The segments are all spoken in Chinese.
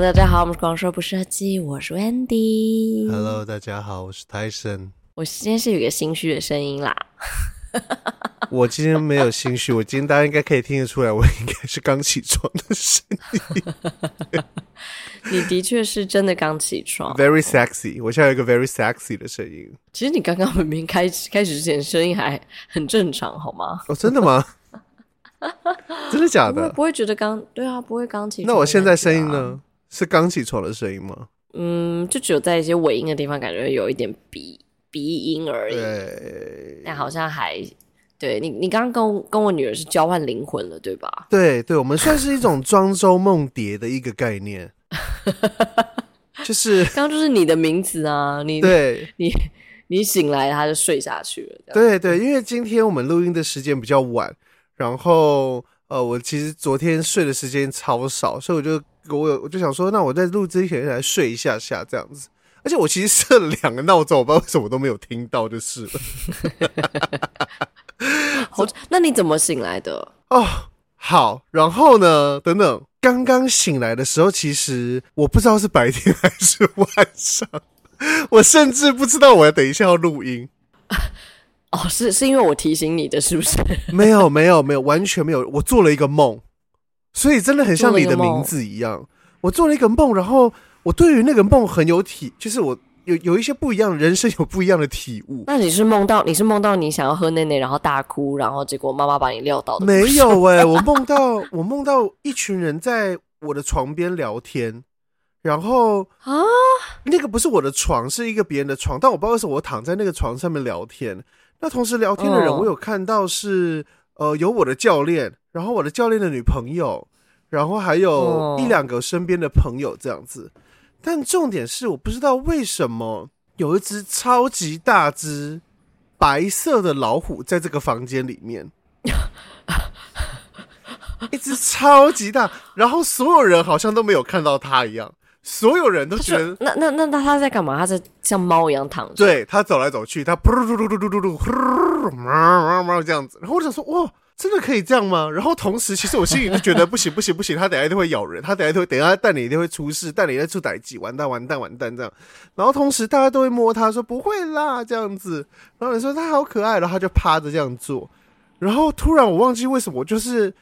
Hello，大家好，我们是光说不设计，我是 Wendy。Hello，大家好，我是 Tyson。我今天是有一个心虚的声音啦。我今天没有心虚，我今天大家应该可以听得出来，我应该是刚起床的声音。你的确是真的刚起床，Very sexy。我现在有一个 Very sexy 的声音。其实你刚刚明明开始开始之前声音还很正常，好吗？哦，真的吗？真的假的？不会，不会觉得刚对啊，不会刚起床。那我现在声音呢？是刚起床的声音吗？嗯，就只有在一些尾音的地方，感觉有一点鼻鼻音而已。对，但好像还对你，你刚刚跟我跟我女儿是交换灵魂了，对吧？对对，我们算是一种庄周梦蝶的一个概念，就是刚刚就是你的名字啊，你对，你你醒来，他就睡下去了。对对，因为今天我们录音的时间比较晚，然后呃，我其实昨天睡的时间超少，所以我就我有我就想说，那我在录之前来睡一下下这样子。而且我其实设了两个闹钟，我不知道为什么我都没有听到，就是了。好，那你怎么醒来的？哦，好，然后呢？等等，刚刚醒来的时候，其实我不知道是白天还是晚上，我甚至不知道我要等一下要录音。哦，是是因为我提醒你的，是不是？没有，没有，没有，完全没有。我做了一个梦，所以真的很像你的名字一样。我做了一个梦，然后。我对于那个梦很有体，就是我有有一些不一样的人生，有不一样的体悟。那你是梦到你是梦到你想要喝奶奶，然后大哭，然后结果妈妈把你撂倒的？没有哎、欸，我梦到我梦到一群人在我的床边聊天，然后啊，那个不是我的床，是一个别人的床，但我不知道为什么我躺在那个床上面聊天。那同时聊天的人，我有看到是、哦、呃有我的教练，然后我的教练的女朋友，然后还有一两个身边的朋友这样子。但重点是，我不知道为什么有一只超级大只白色的老虎在这个房间里面，一只超级大，然后所有人好像都没有看到它一样，所有人都觉得那那那那他在干嘛？他在像猫一样躺着，对，他走来走去，他噗噜噜噜噜噜噜噜，这样子，然后我想说，哇。真的可以这样吗？然后同时，其实我心里就觉得不行不行不行，他等下一定会咬人，他等下会等下蛋里一定会出事，蛋里一定出歹机，完蛋完蛋完蛋这样。然后同时大家都会摸他说不会啦这样子，然后你说他好可爱，然后他就趴着这样做。然后突然我忘记为什么，就是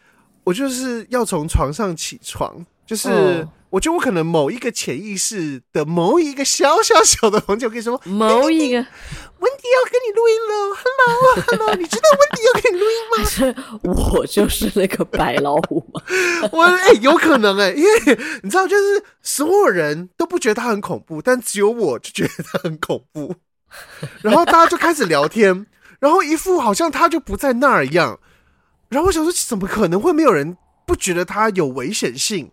我就是要从床上起床，就是。嗯我觉得我可能某一个潜意识的某一个小小小的房间，我跟你说，某一个温迪要跟你录音了，Hello，Hello，你知道温迪要跟你录音吗？是我就是那个白老虎吗？我哎、欸，有可能哎、欸，因为你知道，就是所有人都不觉得他很恐怖，但只有我就觉得他很恐怖。然后大家就开始聊天，然后一副好像他就不在那儿一样。然后我想说，怎么可能会没有人不觉得他有危险性？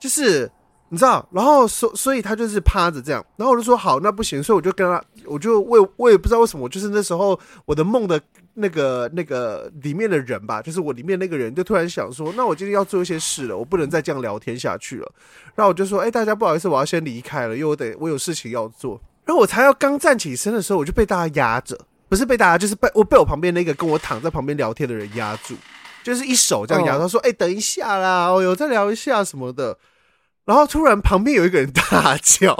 就是你知道，然后所所以他就是趴着这样，然后我就说好，那不行，所以我就跟他，我就我我也不知道为什么，就是那时候我的梦的那个那个里面的人吧，就是我里面那个人就突然想说，那我今天要做一些事了，我不能再这样聊天下去了。然后我就说，哎，大家不好意思，我要先离开了，因为我得我有事情要做。然后我才要刚站起身的时候，我就被大家压着，不是被大家，就是被我被我旁边那个跟我躺在旁边聊天的人压住，就是一手这样压。他说，哎，等一下啦，哦哟，再聊一下什么的。然后突然旁边有一个人大叫，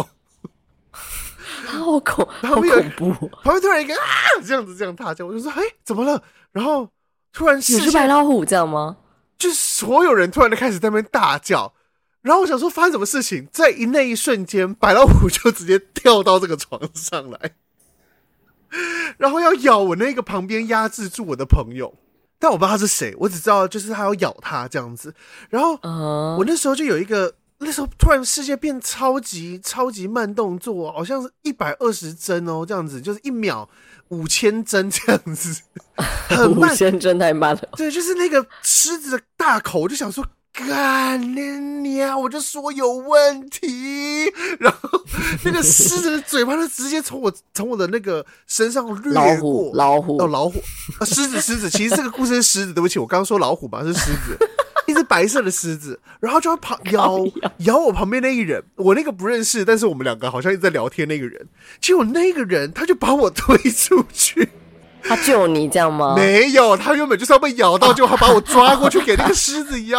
好恐，好恐怖！旁边突然一个啊，这样子这样大叫，我就说：“哎，怎么了？”然后突然是，是白老虎，这样吗？就是所有人突然就开始在那边大叫，然后我想说发生什么事情，在一那一瞬间，白老虎就直接跳到这个床上来，然后要咬我那个旁边压制住我的朋友，但我不知道他是谁，我只知道就是他要咬他这样子。然后我那时候就有一个。那时候突然世界变超级超级慢动作，好像是一百二十帧哦，这样子就是一秒五千帧这样子，很慢，五千帧太慢了。对，就是那个狮子的大口，我就想说干你啊！我就说有问题，然后那个狮子的嘴巴就直接从我从我的那个身上掠过，老虎，老虎，哦，老虎啊，狮子，狮子，其实这个故事是狮子，对不起，我刚刚说老虎吧，是狮子。白色的狮子，然后就要旁 咬咬我旁边那一人，我那个不认识，但是我们两个好像一直在聊天。那个人，结果那个人他就把我推出去，他救你这样吗？没有，他原本就是要被咬到，就他把我抓过去给那个狮子咬，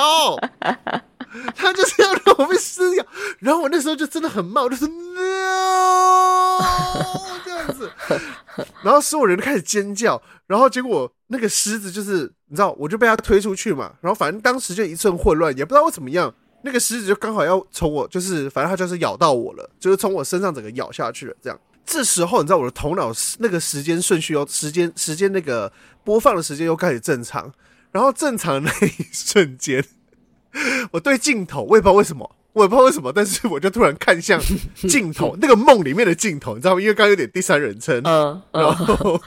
他就是要让我被撕咬，然后我那时候就真的很冒，就是 no 这样子，然后所有人都开始尖叫，然后结果那个狮子就是你知道，我就被他推出去嘛，然后反正当时就一阵混乱，也不知道我怎么样，那个狮子就刚好要从我就是反正它就是咬到我了，就是从我身上整个咬下去了，这样。这时候你知道我的头脑那个时间顺序又时间时间那个播放的时间又开始正常，然后正常的那一瞬间，我对镜头我也不知道为什么，我也不知道为什么，但是我就突然看向镜头那个梦里面的镜头，你知道吗？因为刚刚有点第三人称，嗯，然后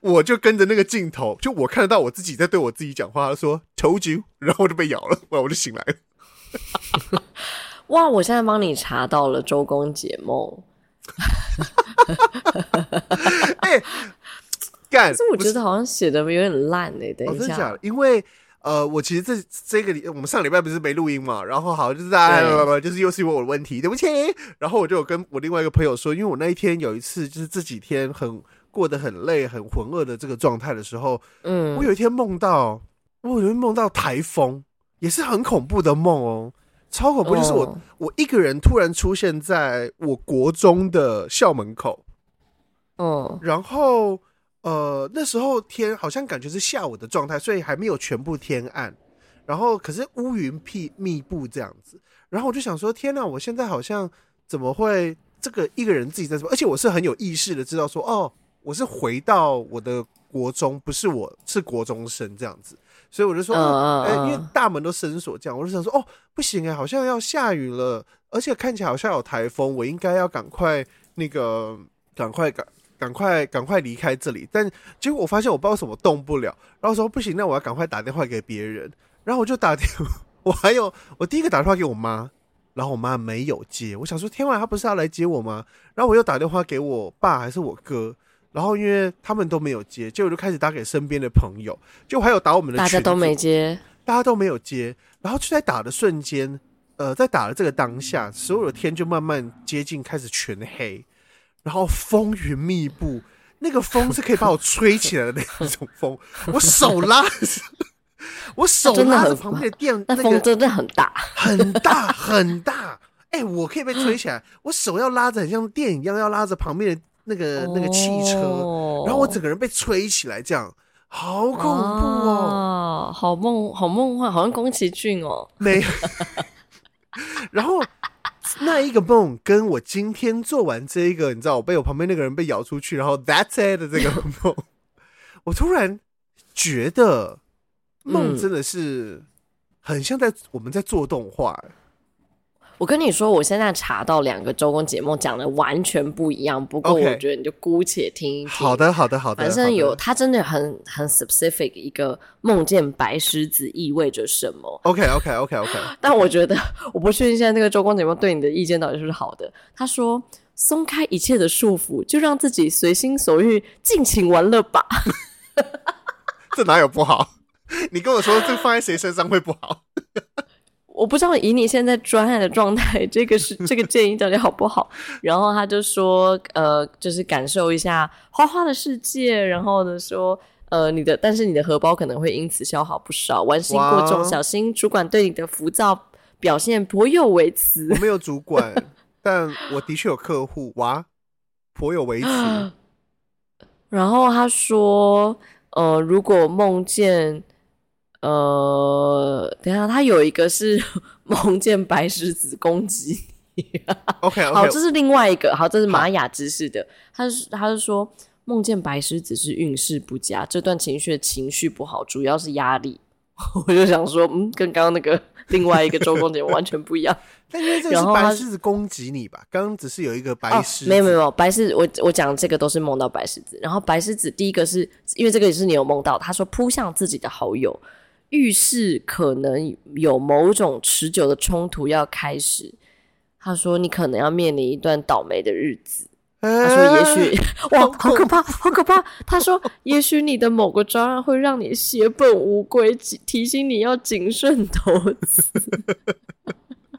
我就跟着那个镜头，就我看得到我自己在对我自己讲话，他说 “told you”，然后我就被咬了，哇，我就醒来了。哇，我现在帮你查到了周公解梦。哎，干！我觉得好像写的有点烂哎、欸。等一下，哦、真的假的？因为呃，我其实这这个礼，我们上礼拜不是没录音嘛，然后好就是在，对就是又是因为我的问题，对不起。然后我就有跟我另外一个朋友说，因为我那一天有一次就是这几天很过得很累、很浑噩的这个状态的时候，嗯，我有一天梦到，我有一天梦到台风，也是很恐怖的梦哦。超恐怖！就是我，哦、我一个人突然出现在我国中的校门口，哦，然后呃，那时候天好像感觉是下午的状态，所以还没有全部天暗，然后可是乌云密密布这样子，然后我就想说，天哪！我现在好像怎么会这个一个人自己在说，而且我是很有意识的知道说，哦，我是回到我的国中，不是我是国中生这样子。所以我就说，哎、uh, uh, uh. 欸，因为大门都深锁，这样我就想说，哦，不行哎，好像要下雨了，而且看起来好像有台风，我应该要赶快那个，赶快赶，赶快赶快离开这里。但结果我发现我不知道什么动不了，然后说不行，那我要赶快打电话给别人。然后我就打电，我还有我第一个打电话给我妈，然后我妈没有接。我想说，天晚她不是要来接我吗？然后我又打电话给我爸还是我哥。然后因为他们都没有接，结果就开始打给身边的朋友，就还有打我们的，大家都没接，大家都没有接。然后就在打的瞬间，呃，在打的这个当下，所有的天就慢慢接近，开始全黑，然后风云密布，那个风是可以把我吹起来的那种风，我手拉，我手拉着旁边的电，那风真的很大，很大 很大，哎、欸，我可以被吹起来，我手要拉着，很像电影一样，要拉着旁边的。那个那个汽车，哦、然后我整个人被吹起来，这样好恐怖哦，啊、好梦好梦幻，好像宫崎骏哦。没有。然后那一个梦跟我今天做完这一个，你知道，我被我旁边那个人被咬出去，然后 that's it 的这个梦，我突然觉得梦真的是很像在我们在做动画。我跟你说，我现在查到两个周公解梦讲的完全不一样。不过我觉得你就姑且听一听。好的，好的，好的。反正有，他真的很很 specific，一个梦见白狮子意味着什么？OK，OK，OK，OK。但我觉得我不确定现在那个周公解梦对你的意见到底是不是好的。他说：“松开一切的束缚，就让自己随心所欲，尽情玩乐吧。”这哪有不好？你跟我说这放在谁身上会不好？我不知道以你现在专案的状态，这个是这个建议到底好不好？然后他就说，呃，就是感受一下花花的世界，然后呢说，呃，你的但是你的荷包可能会因此消耗不少，玩心过重，小心主管对你的浮躁表现颇有微词。我没有主管，但我的确有客户，哇，颇有微词。然后他说，呃，如果梦见。呃，等一下，他有一个是 梦见白狮子攻击你。OK，, okay. 好，这是另外一个。好，这是玛雅知识的。他是他是说梦见白狮子是运势不佳，这段情绪的情绪不好，主要是压力。我就想说，嗯，跟刚刚那个另外一个周公解完全不一样。但因为这个是白狮子攻击你吧？刚刚只是有一个白狮没有没有白狮子。我我讲这个都是梦到白狮子。然后白狮子第一个是因为这个也是你有梦到，他说扑向自己的好友。预示可能有某种持久的冲突要开始。他说：“你可能要面临一段倒霉的日子。”他说：“也许…… 哇，好可怕，好可怕！”他说：“也许你的某个专案会让你血本无归，提醒你要谨慎投资。”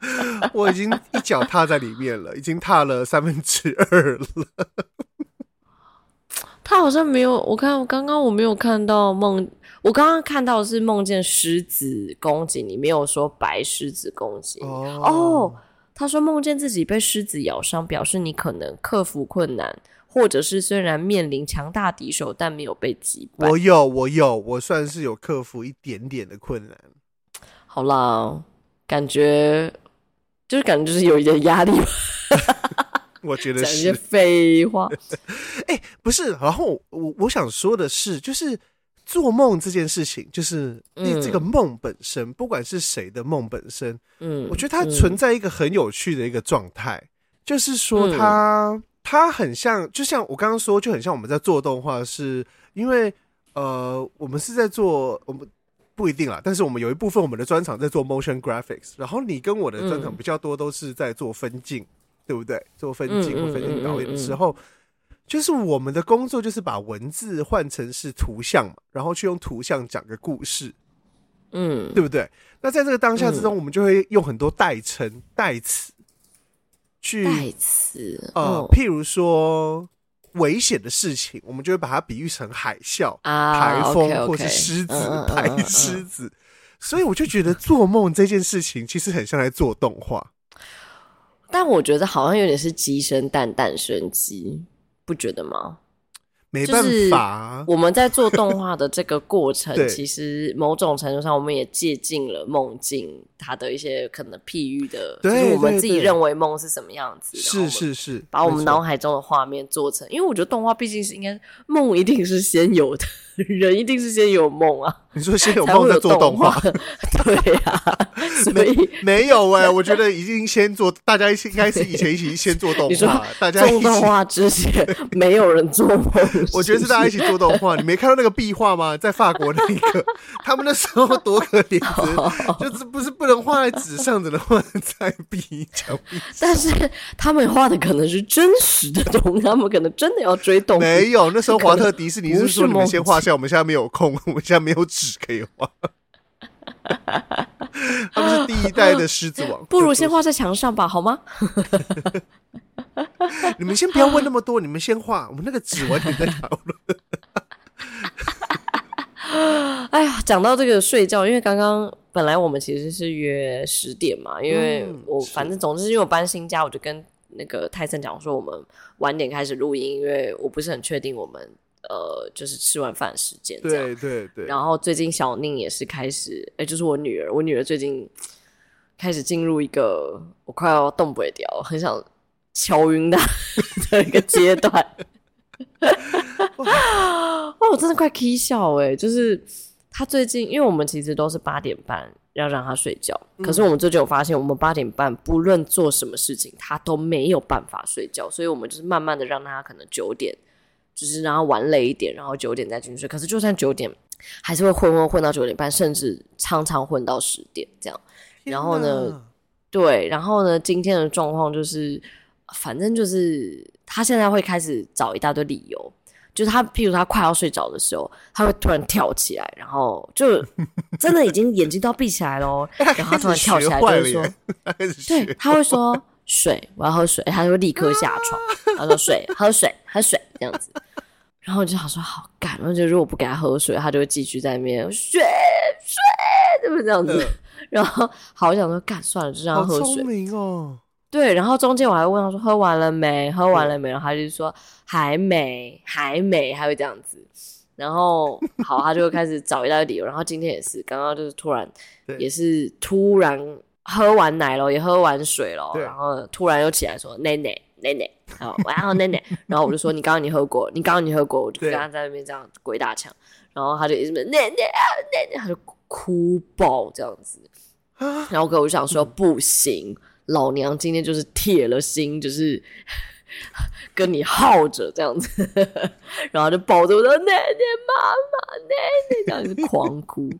我已经一脚踏在里面了，已经踏了三分之二了。他好像没有，我看我刚刚我没有看到梦。我刚刚看到的是梦见狮子攻击你，没有说白狮子攻击哦。哦，他说梦见自己被狮子咬伤，表示你可能克服困难，或者是虽然面临强大敌手，但没有被击败。我有，我有，我算是有克服一点点的困难。好啦，感觉就是感觉就是有一点压力吧。我觉得是讲一些废话。哎、欸，不是，然后我我想说的是，就是。做梦这件事情，就是你这个梦本身，嗯、不管是谁的梦本身，嗯，我觉得它存在一个很有趣的一个状态，嗯、就是说它、嗯、它很像，就像我刚刚说，就很像我们在做动画，是因为呃，我们是在做，我们不一定啦，但是我们有一部分我们的专场在做 motion graphics，然后你跟我的专场比较多都是在做分镜，嗯、对不对？做分镜或分镜导演的时候。就是我们的工作，就是把文字换成是图像嘛，然后去用图像讲个故事，嗯，对不对？那在这个当下之中，我们就会用很多代称、代词去代词，呃，譬如说危险的事情，我们就会把它比喻成海啸、台风，或是狮子、白狮子。所以我就觉得做梦这件事情，其实很像在做动画，但我觉得好像有点是鸡生蛋，蛋生鸡。不觉得吗？没办法，我们在做动画的这个过程，其实某种程度上，我们也借鉴了梦境它的一些可能譬喻的，就是我们自己认为梦是什么样子。是是是，把我们脑海中的画面做成，因为我觉得动画毕竟是应该梦一定是先有的，人一定是先有梦啊。你说先有梦再做动画，对呀，所以没有哎，我觉得已经先做，大家应该是以前一起先做动画，大家做动画之前没有人做梦，我觉得是大家一起做动画。你没看到那个壁画吗？在法国那个，他们那时候多可怜，就是不是不能画在纸上，只能画在壁墙壁。但是他们画的可能是真实的东西，他们可能真的要追动。没有，那时候华特迪士尼是说你们先画下，我们现在没有空，我们现在没有纸。可以画，他们是第一代的狮子王，不如先画在墙上吧，好吗？你们先不要问那么多，你们先画，我们那个纸完全在讨论。哎呀，讲到这个睡觉，因为刚刚本来我们其实是约十点嘛，因为我反正总之因为我搬新家，我就跟那个泰森讲说我们晚点开始录音，因为我不是很确定我们。呃，就是吃完饭时间，对对对。然后最近小宁也是开始，哎、欸，就是我女儿，我女儿最近开始进入一个我快要动不了，很想敲晕她 的一个阶段。哇，我真的快 k 笑哎！就是她最近，因为我们其实都是八点半要让她睡觉，嗯、可是我们最近有发现，我们八点半不论做什么事情，她都没有办法睡觉，所以我们就是慢慢的让她可能九点。就是让他玩累一点，然后九点再进去睡。可是就算九点，还是会混混混到九点半，甚至常常混到十点这样。然后呢，对，然后呢，今天的状况就是，反正就是他现在会开始找一大堆理由，就是他，譬如他快要睡着的时候，他会突然跳起来，然后就 真的已经眼睛都要闭起来咯。然后他突然跳起来就是说，对，他会说。水，我要喝水，他就会立刻下床。他说水，喝水，喝水，这样子。然后我就想说好干，然后就如果不给他喝水，他就会继续在那边水水，是不是这样子？然后好想说干算了，就让他喝水。聪明哦。对，然后中间我还问他说喝完了没？喝完了没？然后他就说还没，还没，还会这样子。然后好，他就开始找一大堆理由。然后今天也是，刚刚就是突然，也是突然。喝完奶了，也喝完水了，然后突然又起来说奶奶奶奶，好，我要奶奶。然后我就说你刚刚你喝过，你刚刚你喝过，我就跟他在那边这样鬼打墙。然后他就一直奶奶啊奶奶，他就哭爆这样子。然后我就想说不行，老娘今天就是铁了心，就是 跟你耗着这样子。然后就抱着我的奶奶妈妈奶奶，这样子狂哭。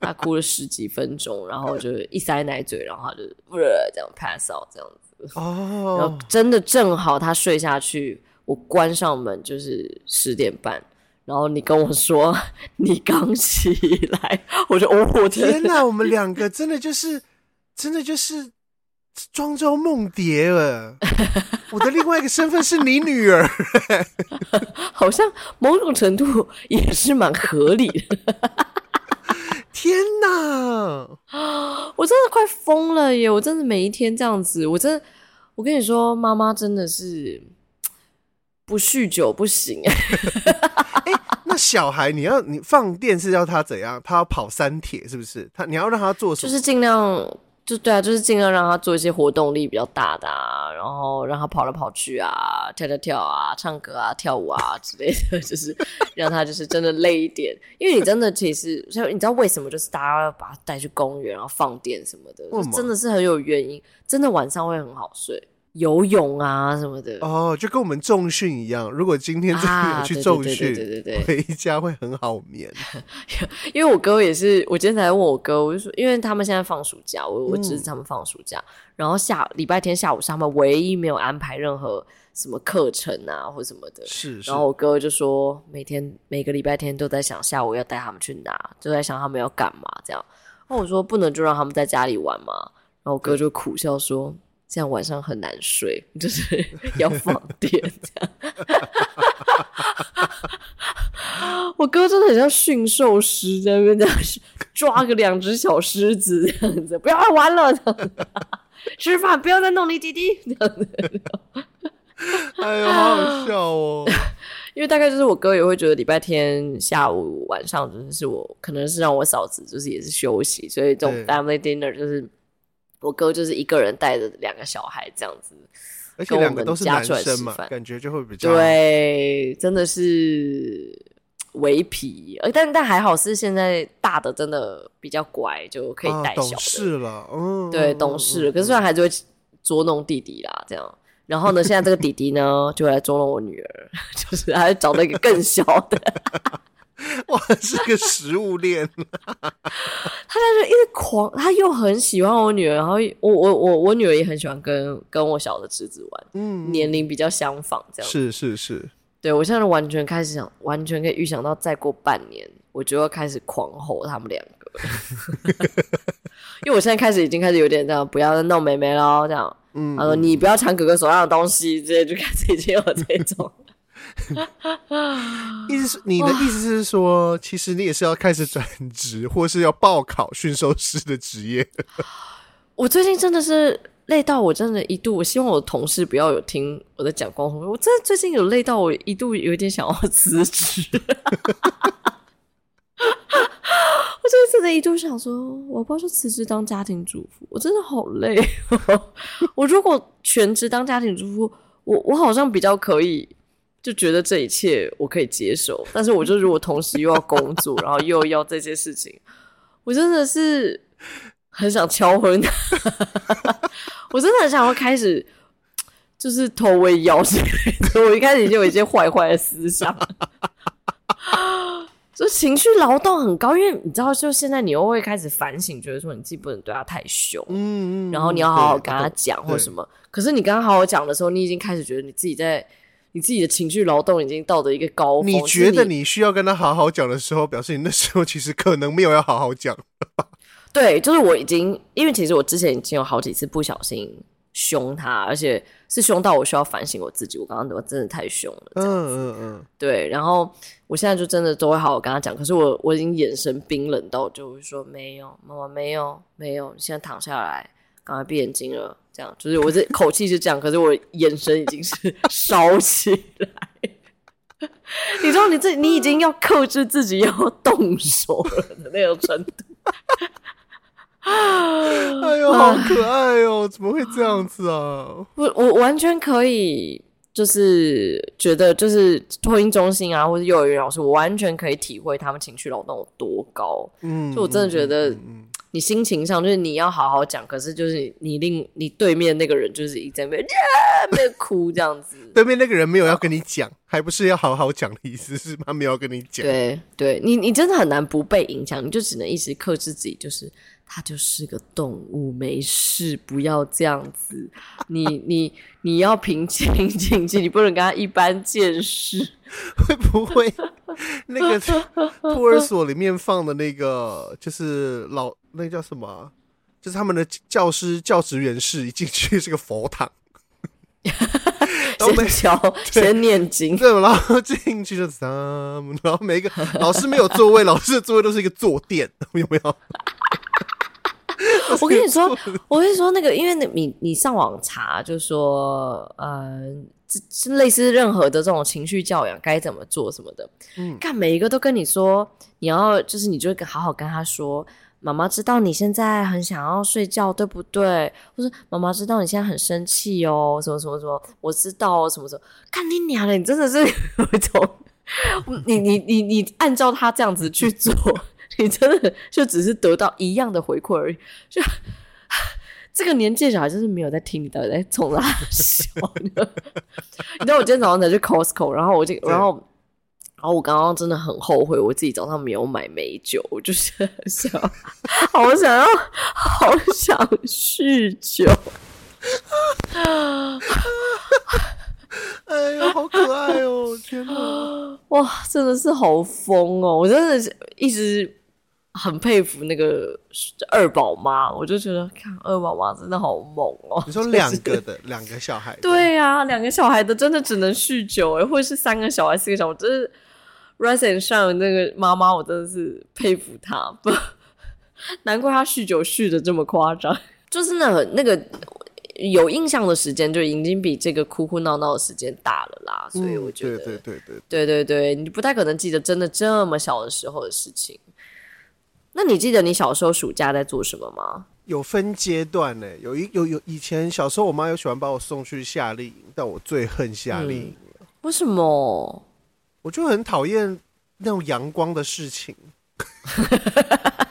他哭了十几分钟，然后就一塞奶嘴，然后他就这样 pass out 这样子。哦，然后真的正好他睡下去，我关上门就是十点半，然后你跟我说你刚起来，我就哦，我天哪，我们两个真的就是真的就是庄周梦蝶了。我的另外一个身份是你女儿，好像某种程度也是蛮合理的。天哪！我真的快疯了耶！我真的每一天这样子，我真的，我跟你说，妈妈真的是不酗酒不行。哎、欸，那小孩你要你放电是要他怎样？他要跑三铁是不是？他你要让他做什么？就是尽量。就对啊，就是尽量让他做一些活动力比较大的啊，然后让他跑来跑去啊，跳跳跳啊，唱歌啊，跳舞啊之类的，就是让他就是真的累一点。因为你真的其实，像你知道为什么？就是大家要把他带去公园，然后放电什么的，就真的是很有原因，真的晚上会很好睡。游泳啊什么的哦，就跟我们重训一样。如果今天真的有去重训，对对对，回家会很好眠。因为我哥也是，我今天才问我哥，我就说，因为他们现在放暑假，我我侄子他们放暑假，嗯、然后下礼拜天下午是他们唯一没有安排任何什么课程啊或什么的。是，是。然后我哥就说，每天每个礼拜天都在想下午要带他们去哪，就在想他们要干嘛这样。然后我说不能就让他们在家里玩嘛。然后我哥就苦笑说。这样晚上很难睡，就是 要放电这样。我哥真的很像驯兽师，在那边这样 抓个两只小狮子这样子，不要玩了，这样子 吃饭不要再弄你弟弟这样子。哎呦，好好笑哦！因为大概就是我哥也会觉得礼拜天下午晚上就是我可能是让我嫂子就是也是休息，所以这种 family dinner 就是。我哥就是一个人带着两个小孩这样子，而且两个都是男生嘛，感觉就会比较对，真的是微皮，呃，但但还好是现在大的真的比较乖，就可以带小的，啊、懂事了，嗯，对，懂事了。可是虽然还是会捉弄弟弟啦，这样。然后呢，现在这个弟弟呢，就会来捉弄我女儿，就是还找了一个更小的。哇，是个食物链。他在这一直狂，他又很喜欢我女儿，然后我我我我女儿也很喜欢跟跟我小的侄子玩，嗯，年龄比较相仿，这样是是是。对，我现在完全开始想，完全可以预想到，再过半年我就要开始狂吼他们两个，因为我现在开始已经开始有点这样，不要再弄妹妹了，这样，嗯，他说你不要抢哥哥手上的东西，直接就开始已经有这种。意思是你的意思是说，其实你也是要开始转职，或是要报考驯兽师的职业。我最近真的是累到，我真的一度，我希望我的同事不要有听我在讲光头。我真的最近有累到，我一度有点想要辞职。我最近真的一度想说，我不要说辞职当家庭主妇，我真的好累。我如果全职当家庭主妇，我我好像比较可以。就觉得这一切我可以接受，但是我就如果同时又要工作，然后又要这些事情，我真的是很想敲昏他。我真的很想要开始就是偷喂药之类的。我一开始就有一些坏坏的思想，就情绪劳动很高，因为你知道，就现在你又会开始反省，觉得说你自己不能对他太凶，嗯，然后你要好好跟他讲或什么。可是你刚刚好好讲的时候，你已经开始觉得你自己在。你自己的情绪劳动已经到了一个高峰。你觉得你需要跟他好好讲的时候，表示你那时候其实可能没有要好好讲。对，就是我已经，因为其实我之前已经有好几次不小心凶他，而且是凶到我需要反省我自己。我刚刚怎么真的太凶了？嗯嗯嗯。对，然后我现在就真的都会好好跟他讲。可是我我已经眼神冰冷到就会说没有，妈妈没有没有，你现在躺下来，赶快闭眼睛了。这样就是我这口气是这样，可是我眼神已经是 烧起来。你知道，你这你已经要克制自己要动手了的那种程度。哎呦，好可爱哦！怎么会这样子啊？我我完全可以，就是觉得，就是托婴中心啊，或者幼儿园老师，我完全可以体会他们情绪劳动有多高。嗯，就我真的觉得。嗯嗯嗯你心情上就是你要好好讲，可是就是你另你对面那个人就是一直在那边没有哭这样子。对面那个人没有要跟你讲，还不是要好好讲的意思，是他没有要跟你讲。对对，你你真的很难不被影响，你就只能一直克制自己，就是他就是个动物，没事，不要这样子。你 你你要平心静气，你不能跟他一般见识。会不会 那个 托儿所里面放的那个就是老？那叫什么？就是他们的教师教职员室一进去是个佛堂，先敲，先念经，对，然后进去就三，然后每一个老师没有座位，老师的座位都是一个坐垫，有没有？我跟你说，我跟你说，那个，因为你你上网查，就说，呃，是类似任何的这种情绪教养该怎么做什么的，嗯，看每一个都跟你说，你要就是你就会好好跟他说，妈妈知道你现在很想要睡觉，对不对？或者妈妈知道你现在很生气哦，什么什么什么，我知道哦，什么什么，看你娘的，你真的是有一种，你你你你按照他这样子去做。你真的就只是得到一样的回馈而已，就这个年纪小孩就是没有在听你到底在冲他笑的。你知道我今天早上才去 Costco，然后我就然后然后我刚刚真的很后悔，我自己早上没有买美酒，我就是想好想要好想酗酒。哎呦，好可爱哦！天哪，哇，真的是好疯哦！我真的是一直。很佩服那个二宝妈，我就觉得看二宝妈真的好猛哦、喔。你说两个的 两、就是、个小孩？对呀、啊，两个小孩的真的只能酗酒哎，或者是三个小孩四个小孩，我真是 rise and shine 那个妈妈，我真的是佩服她，不难怪她酗酒酗的这么夸张。就是那个那个有印象的时间，就已经比这个哭哭闹闹的时间大了啦，所以我觉得、嗯、对对对对对对对，你不太可能记得真的这么小的时候的事情。那你记得你小时候暑假在做什么吗？有分阶段呢，有一有有以前小时候，我妈有喜欢把我送去夏令营，但我最恨夏令营、嗯。为什么？我就很讨厌那种阳光的事情。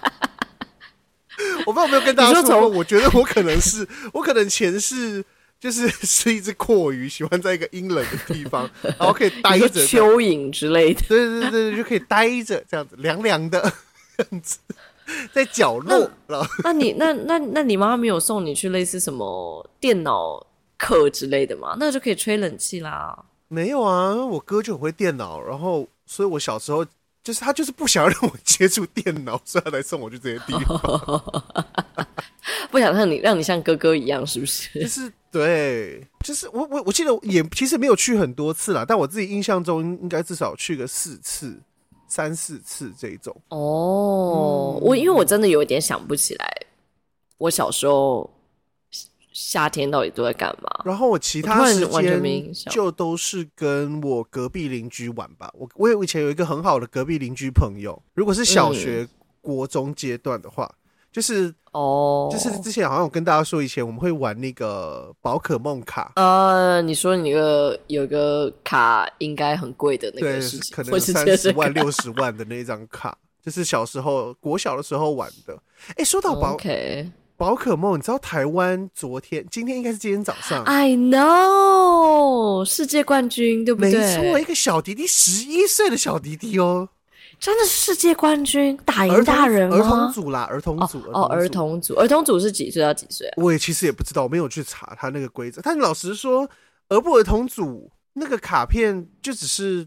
我不知道有没有跟大家说过，我觉得我可能是我可能前世就是 是一只阔鱼，喜欢在一个阴冷的地方，然后可以待着蚯蚓之类的。对对对对，就可以待着这样子，凉凉的。这样子，在角落。那，那你那那那你妈妈没有送你去类似什么电脑课之类的吗？那就可以吹冷气啦。没有啊，我哥就很会电脑，然后所以我小时候就是他就是不想让我接触电脑，所以他才送我去这些地方。不想让你让你像哥哥一样，是不是？就是对，就是我我我记得也其实没有去很多次啦，但我自己印象中应该至少去个四次。三四次这种哦，我因为我真的有一点想不起来，我小时候夏天到底都在干嘛？然后我其他时间就都是跟我隔壁邻居玩吧。我我有以前有一个很好的隔壁邻居朋友，如果是小学、国中阶段的话。就是哦，就是之前好像有跟大家说，以前我们会玩那个宝可梦卡。呃，你说你那个有个卡应该很贵的那个事情，可能三十万、六十万的那张卡，就是小时候国小的时候玩的。哎，说到宝宝可梦，你知道台湾昨天、今天应该是今天早上，I know 世界冠军对不对？没错，一个小弟弟，十一岁的小弟弟哦。真的是世界冠军，打赢大人吗？儿童组啦，儿童组哦，儿童组，儿童组是几岁到几岁啊？我也其实也不知道，我没有去查他那个规则。但老实说，儿不儿童组那个卡片就只是，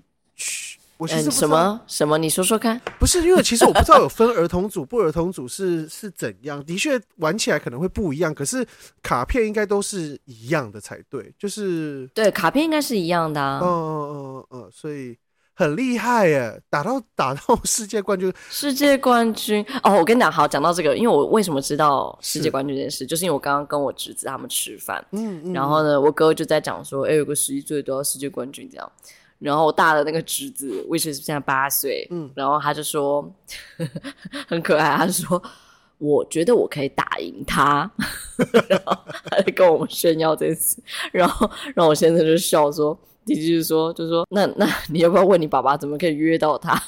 我其实什么什么？你说说看。不是，因为其实我不知道有分儿童组不儿童组是 是怎样，的确玩起来可能会不一样，可是卡片应该都是一样的才对，就是对，卡片应该是一样的啊。嗯嗯嗯嗯，所以。很厉害耶，打到 打到世界冠军，世界冠军哦！我跟你讲，好讲到这个，因为我为什么知道世界冠军这件事，是就是因为我刚刚跟我侄子他们吃饭，嗯嗯，然后呢，我哥就在讲说，哎、欸，有个十一岁都要世界冠军这样，然后我大的那个侄子，which 是现在八岁，嗯，然后他就说呵呵 很可爱，他就说我觉得我可以打赢他，然后他就跟我们炫耀这次，然后，然后让我先生就笑说。弟弟就是说，就说，那那 你要不要问你爸爸怎么可以约到他？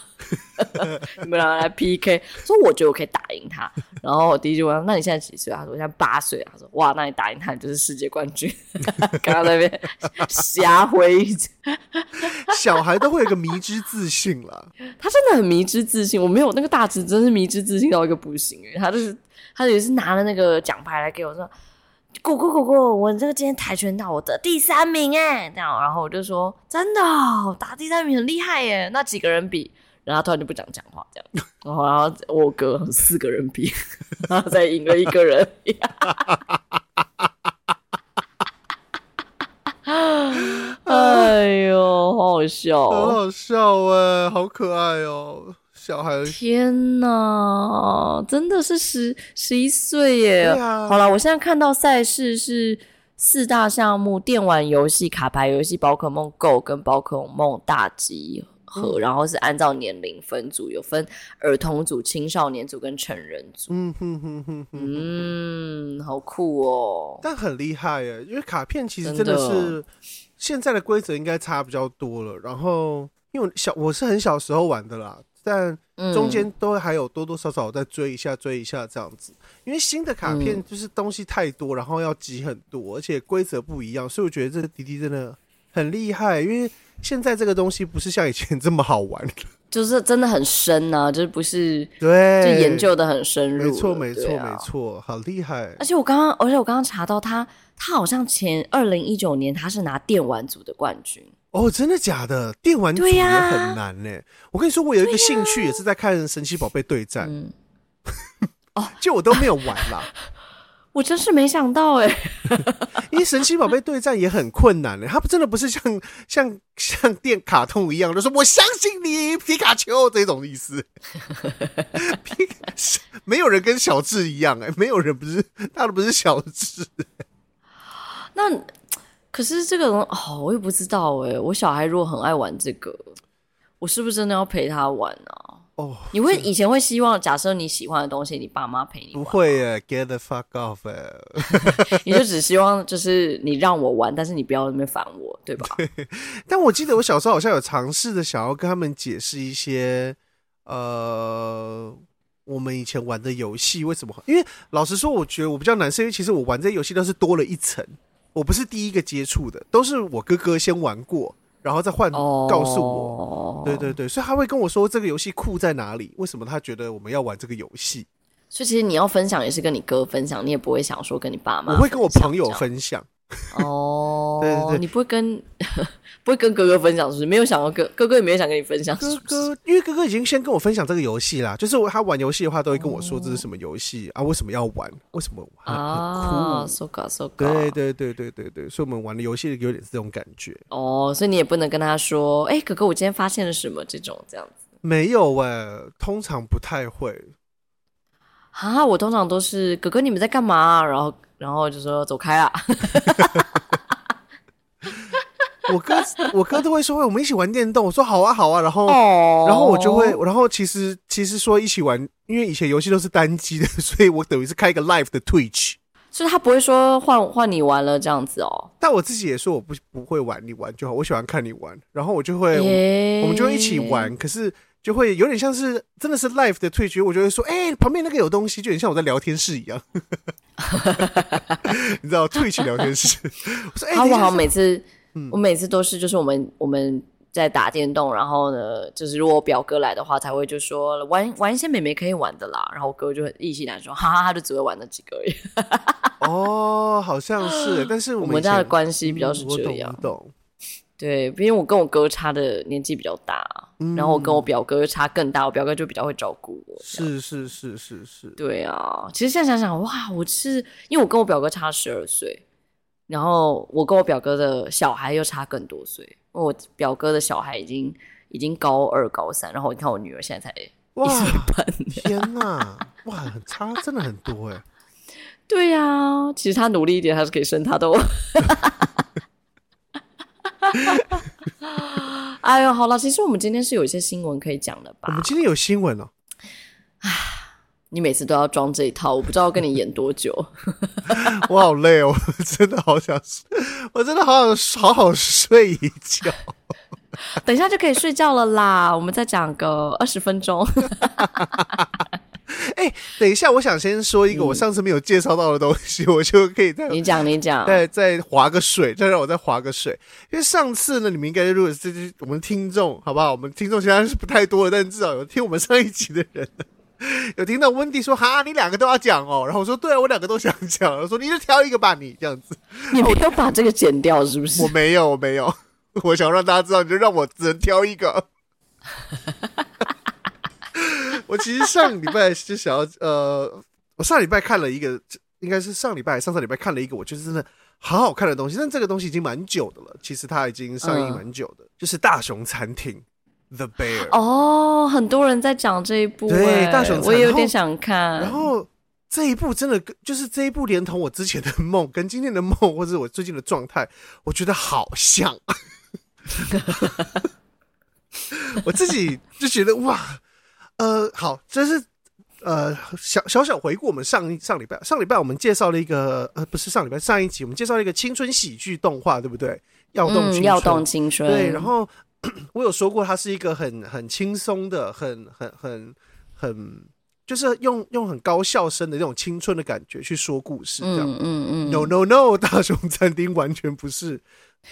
你们两个来 PK，说我觉得我可以打赢他。然后我弟弟就问，那你现在几岁？他说我现在八岁。他说哇，那你打赢他，你就是世界冠军。刚刚那边瞎挥，小孩都会有个迷之自信了。他真的很迷之自信，我没有那个大侄真是迷之自信到一个不行。他就是他也是拿了那个奖牌来给我说。果果果果，我这个今天跆拳道我得第三名哎，这样，然后我就说真的，打第三名很厉害耶。那几个人比？然后他突然就不想 讲话，这样，然后然后我哥四个人比，然后再赢了一个人。笑，很好笑哎，好可爱哦，小孩。天哪，真的是十十一岁耶！啊，好了，我现在看到赛事是四大项目：电玩游戏、卡牌游戏、宝可梦 Go 跟宝可梦大集。合，然后是按照年龄分组，有分儿童组、青少年组跟成人组。嗯哼哼哼哼，嗯，好酷哦！但很厉害耶，因为卡片其实真的是现在的规则应该差比较多了。然后，因为小我是很小时候玩的啦，但中间都还有多多少少再追一下、追一下这样子。因为新的卡片就是东西太多，然后要集很多，而且规则不一样，所以我觉得这个弟弟真的很厉害，因为。现在这个东西不是像以前这么好玩，就是真的很深啊，就是不是对，就研究的很深入，没错没错、啊、没错，好厉害！而且我刚刚，而且我刚刚查到他，他好像前二零一九年他是拿电玩组的冠军哦，真的假的？电玩组也很难呢。我跟你说，我有一个兴趣也是在看神奇宝贝对战，嗯、哦，就我都没有玩啦。我真是没想到哎，因为神奇宝贝对战也很困难嘞，它不真的不是像像像电卡通一样，就说我相信你皮卡丘这种意思。皮卡没有人跟小智一样哎，没有人不是他都不是小智。那可是这个人哦，我也不知道哎。我小孩如果很爱玩这个，我是不是真的要陪他玩啊？哦，oh, 你会以前会希望，假设你喜欢的东西，你爸妈陪你玩？不会耶，get the fuck off！你就只希望就是你让我玩，但是你不要那边烦我，对吧？对。但我记得我小时候好像有尝试的想要跟他们解释一些，呃，我们以前玩的游戏为什么？因为老实说，我觉得我比较难，是因为其实我玩这些游戏都是多了一层，我不是第一个接触的，都是我哥哥先玩过。然后再换告诉我，对对对，所以他会跟我说这个游戏酷在哪里，为什么他觉得我们要玩这个游戏。所以其实你要分享也是跟你哥分享，你也不会想说跟你爸妈。我会跟我朋友分享。哦，对对对，你不会跟 不会跟哥哥分享，是不是？没有想到哥哥哥也没有想跟你分享。哥哥，因为哥哥已经先跟我分享这个游戏啦，就是他玩游戏的话，都会跟我说这是什么游戏啊，为什么要玩，为什么啊，so ga so ga，对对对对对对，所以我们玩的游戏有点这种感觉。哦，所以你也不能跟他说，哎，哥哥，我今天发现了什么这种这样子。没有哎，通常不太会。啊，我通常都是哥哥，你们在干嘛？然后。然后就说走开啦 我哥我哥都会说，我们一起玩电动。我说好啊好啊，然后、哦、然后我就会，然后其实其实说一起玩，因为以前游戏都是单机的，所以我等于是开一个 live 的 Twitch，所以他不会说换换你玩了这样子哦。但我自己也说我不不会玩，你玩就好，我喜欢看你玩，然后我就会我，我们就会一起玩，可是。就会有点像是真的是 live 的退局，我就会说，哎、欸，旁边那个有东西，就有点像我在聊天室一样，你知道退去聊天室。我说，哎、欸，我好像每次，嗯、我每次都是，就是我们我们在打电动，然后呢，就是如果我表哥来的话，才会就说玩玩一些妹妹可以玩的啦，然后我哥就很意气难说，哈哈，他就只会玩那几个而已。哦，好像是，但是我们，家的关系比较是这样。懂。对，因为我跟我哥差的年纪比较大，嗯、然后我跟我表哥差更大，我表哥就比较会照顾我。是是是是是，对啊。其实现在想想，哇，我是因为我跟我表哥差十二岁，然后我跟我表哥的小孩又差更多岁。我表哥的小孩已经已经高二高三，然后你看我女儿现在才一岁半。天哪，哇，差真的很多哎。对呀、啊，其实他努力一点还是可以生他的。哎呦，好了，其实我们今天是有一些新闻可以讲的吧？我们今天有新闻哦。唉，你每次都要装这一套，我不知道跟你演多久。我好累哦，我真的好想，我真的好想好好睡一觉。等一下就可以睡觉了啦，我们再讲个二十分钟。哎、欸，等一下，我想先说一个我上次没有介绍到的东西，嗯、我就可以再你讲你讲，再再划个水，再让我再划个水。因为上次呢，你们应该如果是我们听众，好不好？我们听众现在是不太多的，但至少有听我们上一集的人，有听到温迪说：“哈，你两个都要讲哦。”然后我说：“对啊，我两个都想讲。”我说：“你就挑一个吧，你这样子。”你没有把这个剪掉是不是？我没有，我没有，我想让大家知道，你就让我只能挑一个。我其实上礼拜就想要，呃，我上礼拜看了一个，应该是上礼拜、上上礼拜看了一个，我觉得真的好好看的东西，但这个东西已经蛮久的了。其实它已经上映蛮久的，嗯、就是《大熊餐厅》The Bear。哦，很多人在讲这一部，对，大熊餐厅，我也有点想看。然后这一部真的就是这一部，连同我之前的梦跟今天的梦，或者我最近的状态，我觉得好像。我自己就觉得哇，呃，好，这是。呃，小小小回顾，我们上一上礼拜上礼拜我们介绍了一个呃，不是上礼拜上一集我们介绍了一个青春喜剧动画，对不对？要动青春，跃动青春。对，然后 我有说过，它是一个很很轻松的，很很很很，就是用用很高笑声的那种青春的感觉去说故事，这样。嗯嗯嗯。No no no，大熊餐厅完全不是。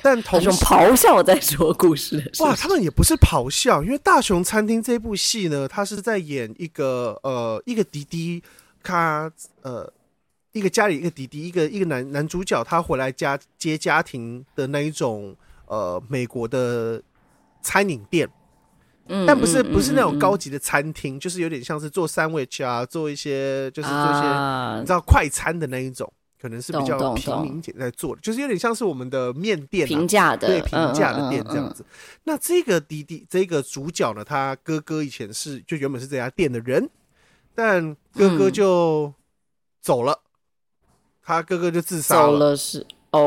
但同时咆哮在说故事是不是？哇，他们也不是咆哮，因为《大熊餐厅》这部戏呢，他是在演一个呃一个弟弟，他呃一个家里一个弟弟，一个一个男男主角，他回来家接家庭的那一种呃美国的餐饮店，嗯，但不是不是那种高级的餐厅，就是有点像是做 sandwich 啊，做一些就是做一些你知道快餐的那一种。可能是比较平民姐在做的，就是有点像是我们的面店、啊，平价的，对，平价的店这样子。嗯嗯嗯嗯、那这个弟弟，这个主角呢，他哥哥以前是就原本是这家店的人，但哥哥就走了，嗯、他哥哥就自杀了。走了是哦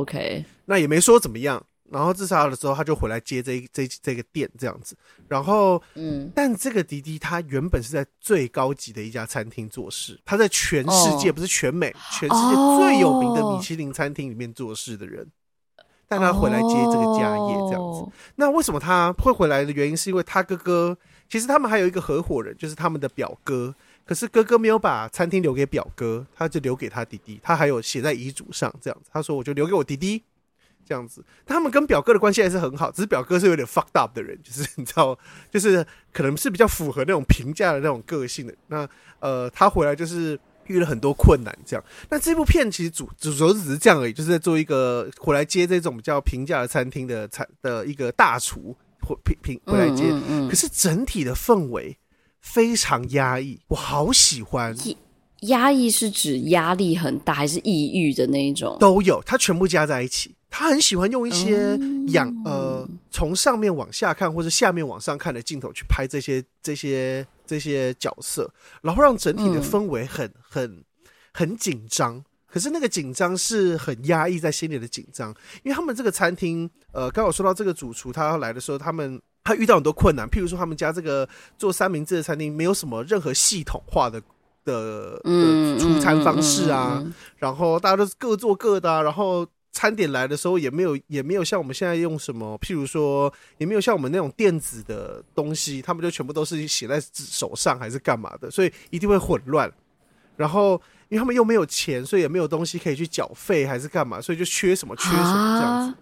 ，OK，那也没说怎么样。然后自杀的时候，他就回来接这这这个店这样子。然后，嗯，但这个弟弟他原本是在最高级的一家餐厅做事，他在全世界、哦、不是全美，全世界最有名的米其林餐厅里面做事的人。哦、但他回来接这个家业这样子。哦、那为什么他会回来的原因，是因为他哥哥其实他们还有一个合伙人，就是他们的表哥。可是哥哥没有把餐厅留给表哥，他就留给他弟弟。他还有写在遗嘱上这样子，他说我就留给我弟弟。这样子，他们跟表哥的关系还是很好，只是表哥是有点 fucked up 的人，就是你知道，就是可能是比较符合那种平价的那种个性的。那呃，他回来就是遇了很多困难，这样。那这部片其实主主轴只是这样而已，就是在做一个回来接这种比较平价的餐厅的餐的一个大厨，回平平回来接。嗯嗯嗯，可是整体的氛围非常压抑，我好喜欢。压抑是指压力很大，还是抑郁的那一种？都有，他全部加在一起。他很喜欢用一些仰、嗯、呃从上面往下看或者下面往上看的镜头去拍这些这些这些角色，然后让整体的氛围很很很紧张。可是那个紧张是很压抑在心里的紧张，因为他们这个餐厅呃，刚好说到这个主厨他要来的时候，他们他遇到很多困难，譬如说他们家这个做三明治的餐厅没有什么任何系统化的的的出餐方式啊，然后大家都是各做各的啊，然后。餐点来的时候也没有，也没有像我们现在用什么，譬如说，也没有像我们那种电子的东西，他们就全部都是写在手上还是干嘛的，所以一定会混乱。然后，因为他们又没有钱，所以也没有东西可以去缴费还是干嘛，所以就缺什么缺什么这样子。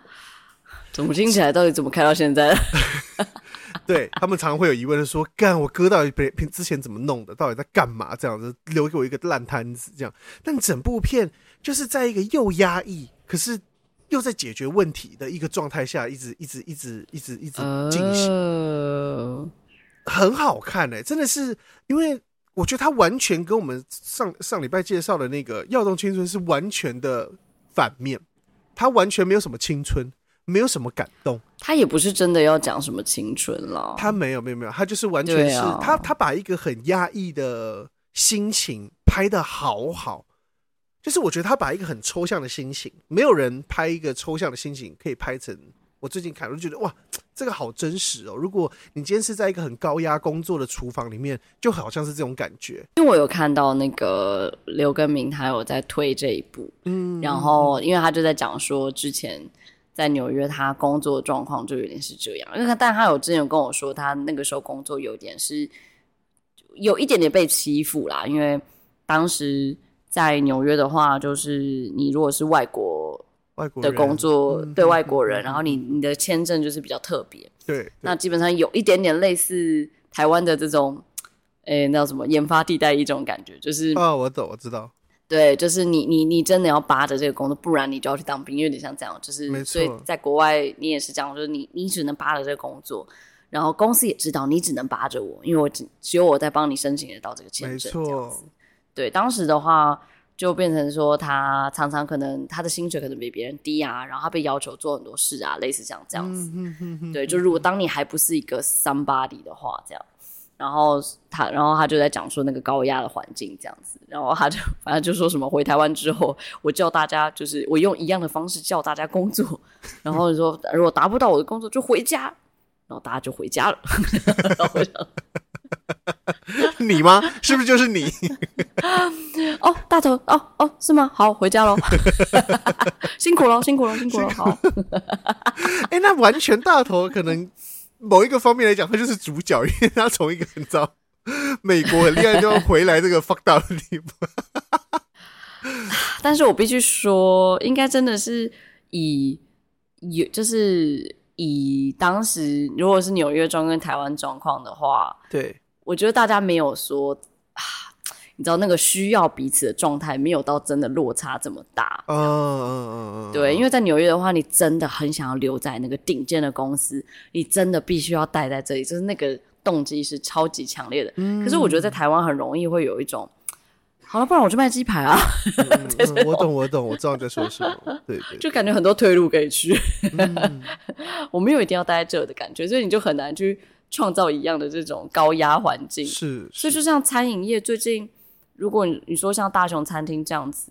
怎么听起来到底怎么开到现在？对他们常会有疑问说：“干我哥到底平之前怎么弄的？到底在干嘛？这样子留给我一个烂摊子这样。”但整部片就是在一个又压抑。可是又在解决问题的一个状态下，一直一直一直一直一直进行、很好看哎、真的是，因为我觉得它完全跟我们上上礼拜介绍的那个《耀动青春》是完全的反面，它完全没有什么青春，没有什么感动，他也不是真的要讲什么青春了，他没有没有没有，他就是完全是他，他把一个很压抑的心情拍的好好。就是我觉得他把一个很抽象的心情，没有人拍一个抽象的心情可以拍成。我最近看，我就觉得哇，这个好真实哦。如果你今天是在一个很高压工作的厨房里面，就好像是这种感觉。因为我有看到那个刘根明，他有在推这一部，嗯，然后因为他就在讲说，之前在纽约他工作状况就有点是这样。因为他，但他有之前有跟我说，他那个时候工作有点是有一点点被欺负啦，因为当时。在纽约的话，就是你如果是外国外国的工作，对外国人，然后你你的签证就是比较特别，对，那基本上有一点点类似台湾的这种，诶、欸，那叫什么研发地带一种感觉，就是啊，我懂，我知道，对，就是你你你真的要扒着这个工作，不然你就要去当兵，有点像这样，就是没，所以在国外你也是这样，就是你你只能扒着这个工作，然后公司也知道你只能扒着我，因为我只只有我在帮你申请得到这个签证，没错。对，当时的话，就变成说他常常可能他的薪水可能比别人低啊，然后他被要求做很多事啊，类似像这样子。对，就如果当你还不是一个 somebody 的话，这样。然后他，然后他就在讲说那个高压的环境这样子，然后他就反正就说什么回台湾之后，我叫大家就是我用一样的方式叫大家工作，然后说如果达不到我的工作就回家，然后大家就回家了。你吗？是不是就是你？哦，大头，哦哦，是吗？好，回家喽。辛苦了，辛苦了，辛苦了。好。哎，那完全大头可能。某一个方面来讲，他就是主角，因为他从一个很糟美国很厉害就回来这个 fuck down 的地方。但是我必须说，应该真的是以有，就是以当时如果是纽约状跟台湾状况的话，对，我觉得大家没有说。你知道那个需要彼此的状态没有到真的落差这么大，嗯嗯嗯嗯，对，因为在纽约的话，你真的很想要留在那个顶尖的公司，你真的必须要待在这里，就是那个动机是超级强烈的。嗯、可是我觉得在台湾很容易会有一种，好了，不然我去卖鸡排啊。我懂，我懂，我知道你在说什么。对，对，对，就感觉很多退路可以去，嗯、我没有一定要待在这的感觉，所以你就很难去创造一样的这种高压环境。是，是，所以就像餐饮业最近。如果你说像大熊餐厅这样子，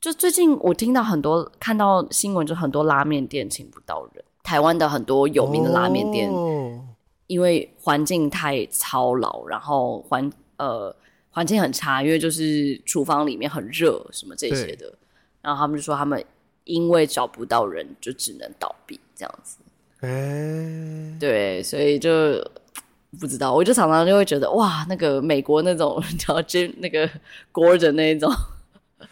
就最近我听到很多看到新闻，就很多拉面店请不到人。台湾的很多有名的拉面店，哦、因为环境太操劳，然后环呃环境很差，因为就是厨房里面很热，什么这些的。然后他们就说他们因为找不到人，就只能倒闭这样子。哎，对，所以就。不知道，我就常常就会觉得哇，那个美国那种 叫 Jim 那个 Gordon 那一种，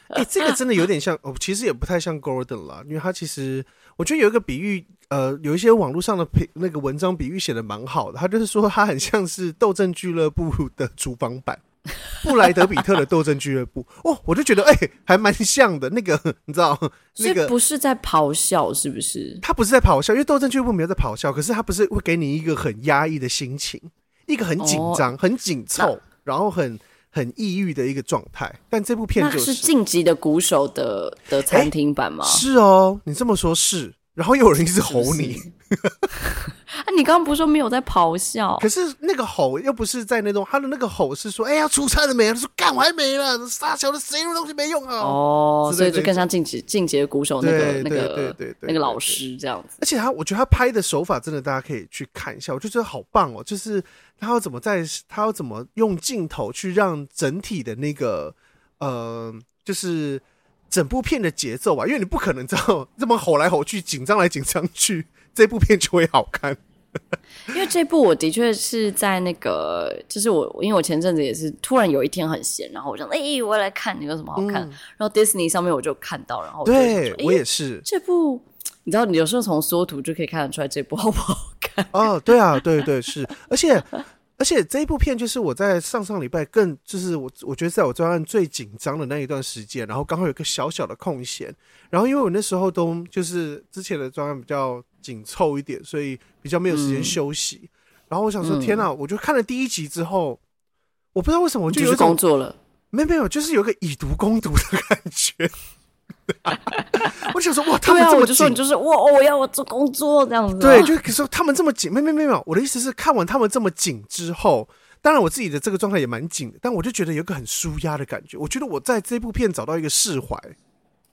哎、这个真的有点像哦，其实也不太像 Gordon 啦，因为他其实我觉得有一个比喻，呃，有一些网络上的那个文章比喻写的蛮好的，他就是说他很像是斗阵俱乐部的厨房版。布莱德比特的斗争俱乐部哦，我就觉得哎、欸，还蛮像的。那个你知道，那个不是在咆哮，是不是？他不是在咆哮，因为斗争俱乐部没有在咆哮，可是他不是会给你一个很压抑的心情，一个很紧张、哦、很紧凑，然后很很抑郁的一个状态。但这部片就是晋级的鼓手的的餐厅版吗、欸？是哦，你这么说，是。然后又有人一直吼你，啊！你刚刚不是说没有在咆哮？可是那个吼又不是在那种，他的那个吼是说：“哎呀，出差了没？”他说：“干，我还没了，杀小的谁的东西没用啊？”哦，所以就更像进击进阶鼓手那个那个那个老师这样子。而且他，我觉得他拍的手法真的，大家可以去看一下，我就觉得好棒哦！就是他要怎么在，他要怎么用镜头去让整体的那个呃，就是。整部片的节奏吧，因为你不可能知道这么吼来吼去、紧张来紧张去，这部片就会好看。因为这部我的确是在那个，就是我，因为我前阵子也是突然有一天很闲，然后我想，哎、欸，我要来看你有什么好看？嗯、然后 Disney 上面我就看到，然后我对、欸、我也是这部，你知道，你有时候从缩图就可以看得出来这部好不好看？哦，对啊，对对是，而且。而且这一部片就是我在上上礼拜更就是我我觉得在我专案最紧张的那一段时间，然后刚好有个小小的空闲，然后因为我那时候都就是之前的专案比较紧凑一点，所以比较没有时间休息。嗯、然后我想说，天哪！我就看了第一集之后，我不知道为什么我就有工作了，没有没有，就是有个以毒攻毒的感觉。我就想说哇，他们这么紧，我就说你就是哇，我要我做工作这样子。对，就可是说他们这么紧，没没没有。我的意思是，看完他们这么紧之后，当然我自己的这个状态也蛮紧的，但我就觉得有个很舒压的感觉。我觉得我在这部片找到一个释怀。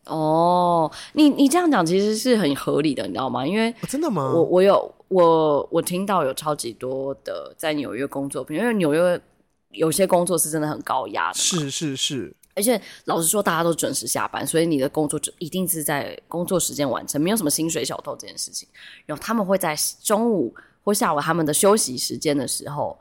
哦，你你这样讲其实是很合理的，你知道吗？因为、哦、真的吗？我我有我我听到有超级多的在纽约工作，因为纽约有些工作是真的很高压的，是是是。而且老实说，大家都准时下班，所以你的工作就一定是在工作时间完成，没有什么薪水小偷这件事情。然后他们会在中午或下午他们的休息时间的时候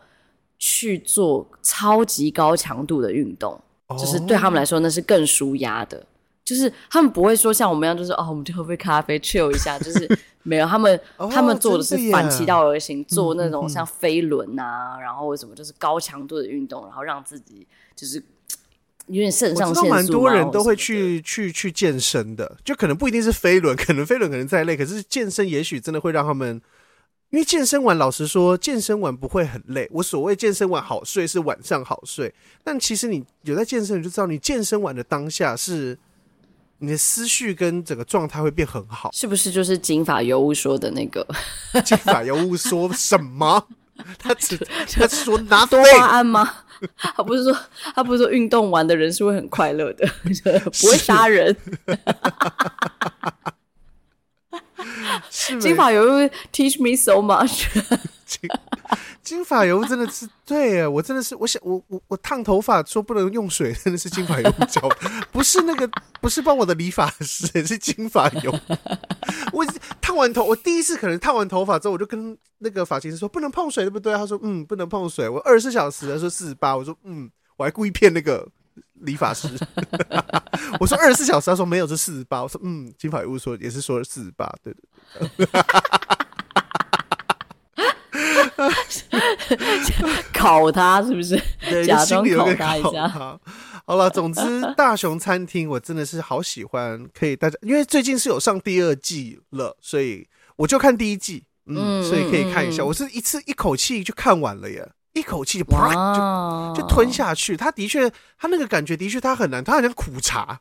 去做超级高强度的运动，哦、就是对他们来说那是更舒压的。就是他们不会说像我们一样，就是哦，我们就喝杯咖啡 chill 一下，就是 没有他们，哦、他们做的是反其道而行，做那种像飞轮啊，嗯嗯嗯然后什么就是高强度的运动，然后让自己就是。有点肾上腺素，我知道蛮多人都会去去去健身的，就可能不一定是飞轮，可能飞轮可能再累，可是健身也许真的会让他们因为健身完，老实说，健身完不会很累。我所谓健身完好睡，是晚上好睡。但其实你有在健身，你就知道，你健身完的当下是你的思绪跟整个状态会变很好。是不是就是金发尤物说的那个？金发尤物说什么？他只他说拿多巴胺吗？他不是说他不是说运动完的人是会很快乐的，不会杀人。金发尤物 teach me so much 金。发油真的是对啊，我真的是我想我我我烫头发说不能用水，真的是金发油教的，不是那个 不是帮我的理发师，是金发油。我烫完头，我第一次可能烫完头发之后，我就跟那个发型师说不能碰水，对不对？他说嗯，不能碰水。我二十四小时，他说四十八，我说嗯，我还故意骗那个。理发师，我说二十四小时，他说没有，是四十八。我说嗯，金发油说也是说四十八，对对对。考他是不是？对，假装考他一下。好了，总之大熊餐厅我真的是好喜欢，可以大家因为最近是有上第二季了，所以我就看第一季，嗯，所以可以看一下。我是一次一口气就看完了耶。一口气就就就吞下去，他的确，他那个感觉的确，他很难，他好像苦茶，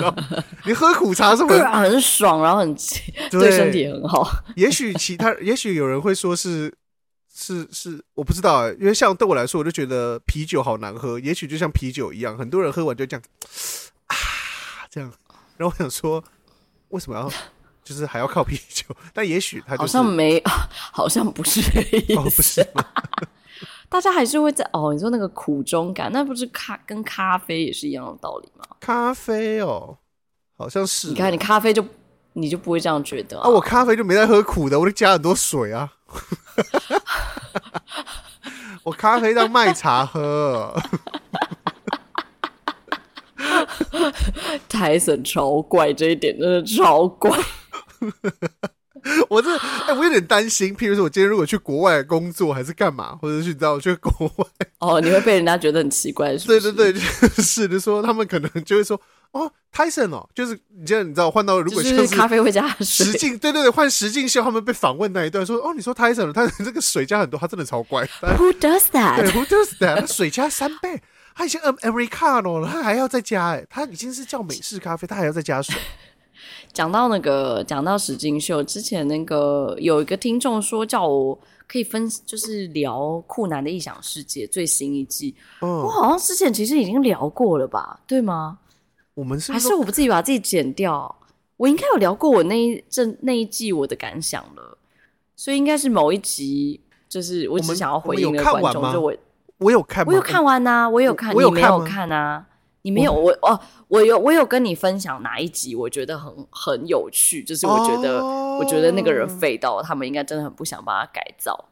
你喝苦茶是不是？很爽，然后很 对。身体很好？也许其他，也许有人会说是是是，我不知道，因为像对我来说，我就觉得啤酒好难喝，也许就像啤酒一样，很多人喝完就这样 啊这样，然后我想说，为什么要？就是还要靠啤酒，但也许他、就是、好像没，好像不是意思，哦、不是大家还是会在哦，你说那个苦中感，那不是咖跟咖啡也是一样的道理吗？咖啡哦，好像是。你看，你咖啡就你就不会这样觉得啊？啊我咖啡就没在喝苦的，我就加很多水啊。我咖啡当麦茶喝。泰森超怪，这一点真的超怪。我这哎、欸，我有点担心。譬如说，我今天如果去国外工作，还是干嘛，或者是你知道，我去国外 哦，你会被人家觉得很奇怪，是不是？对对对，就是就说他们可能就会说哦，Tyson 哦，就是你现在你知道换到如果就是咖啡会加水，实境对对对，换实境秀，他们被访问那一段说哦，你说 Tyson，他这个水加很多，他真的超怪。Who does that？对，Who does that？他水加三倍，他已经 Americano 了，他还要再加哎，他已经是叫美式咖啡，他还要再加水。讲到那个，讲到史金秀之前，那个有一个听众说叫我可以分，就是聊酷男的异想世界最新一季。嗯，我好像之前其实已经聊过了吧？对吗？我们是，还是我们自己把自己剪掉？我应该有聊过我那一阵那一季我的感想了，所以应该是某一集，就是我只想要回应那个观众，就我我有看，我有看完呐，我有看，我有看，你没有看啊？你没有我哦，我有我有跟你分享哪一集，我觉得很很有趣，就是我觉得、哦、我觉得那个人废到他们应该真的很不想把它改造，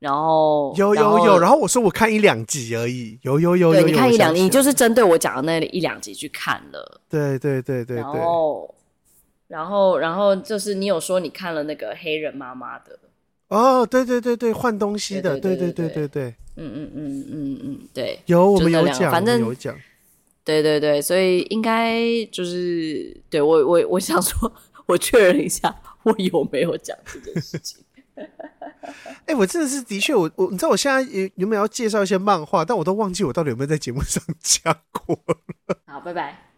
然后有有有，然后我说我看一两集而已，有有有有，对，你看一两集，你就是针对我讲的那一两集去看了，对对对对对，然后然后然后就是你有说你看了那个黑人妈妈的，哦，对对对对，换东西的，对对对对对，嗯嗯嗯嗯嗯，对，有我们有讲，反正有讲。对对对，所以应该就是对我我我想说，我确认一下，我有没有讲这件事情？哎、欸，我真的是的确，我我你知道，我现在有有没有要介绍一些漫画，但我都忘记我到底有没有在节目上讲过了。好，拜拜。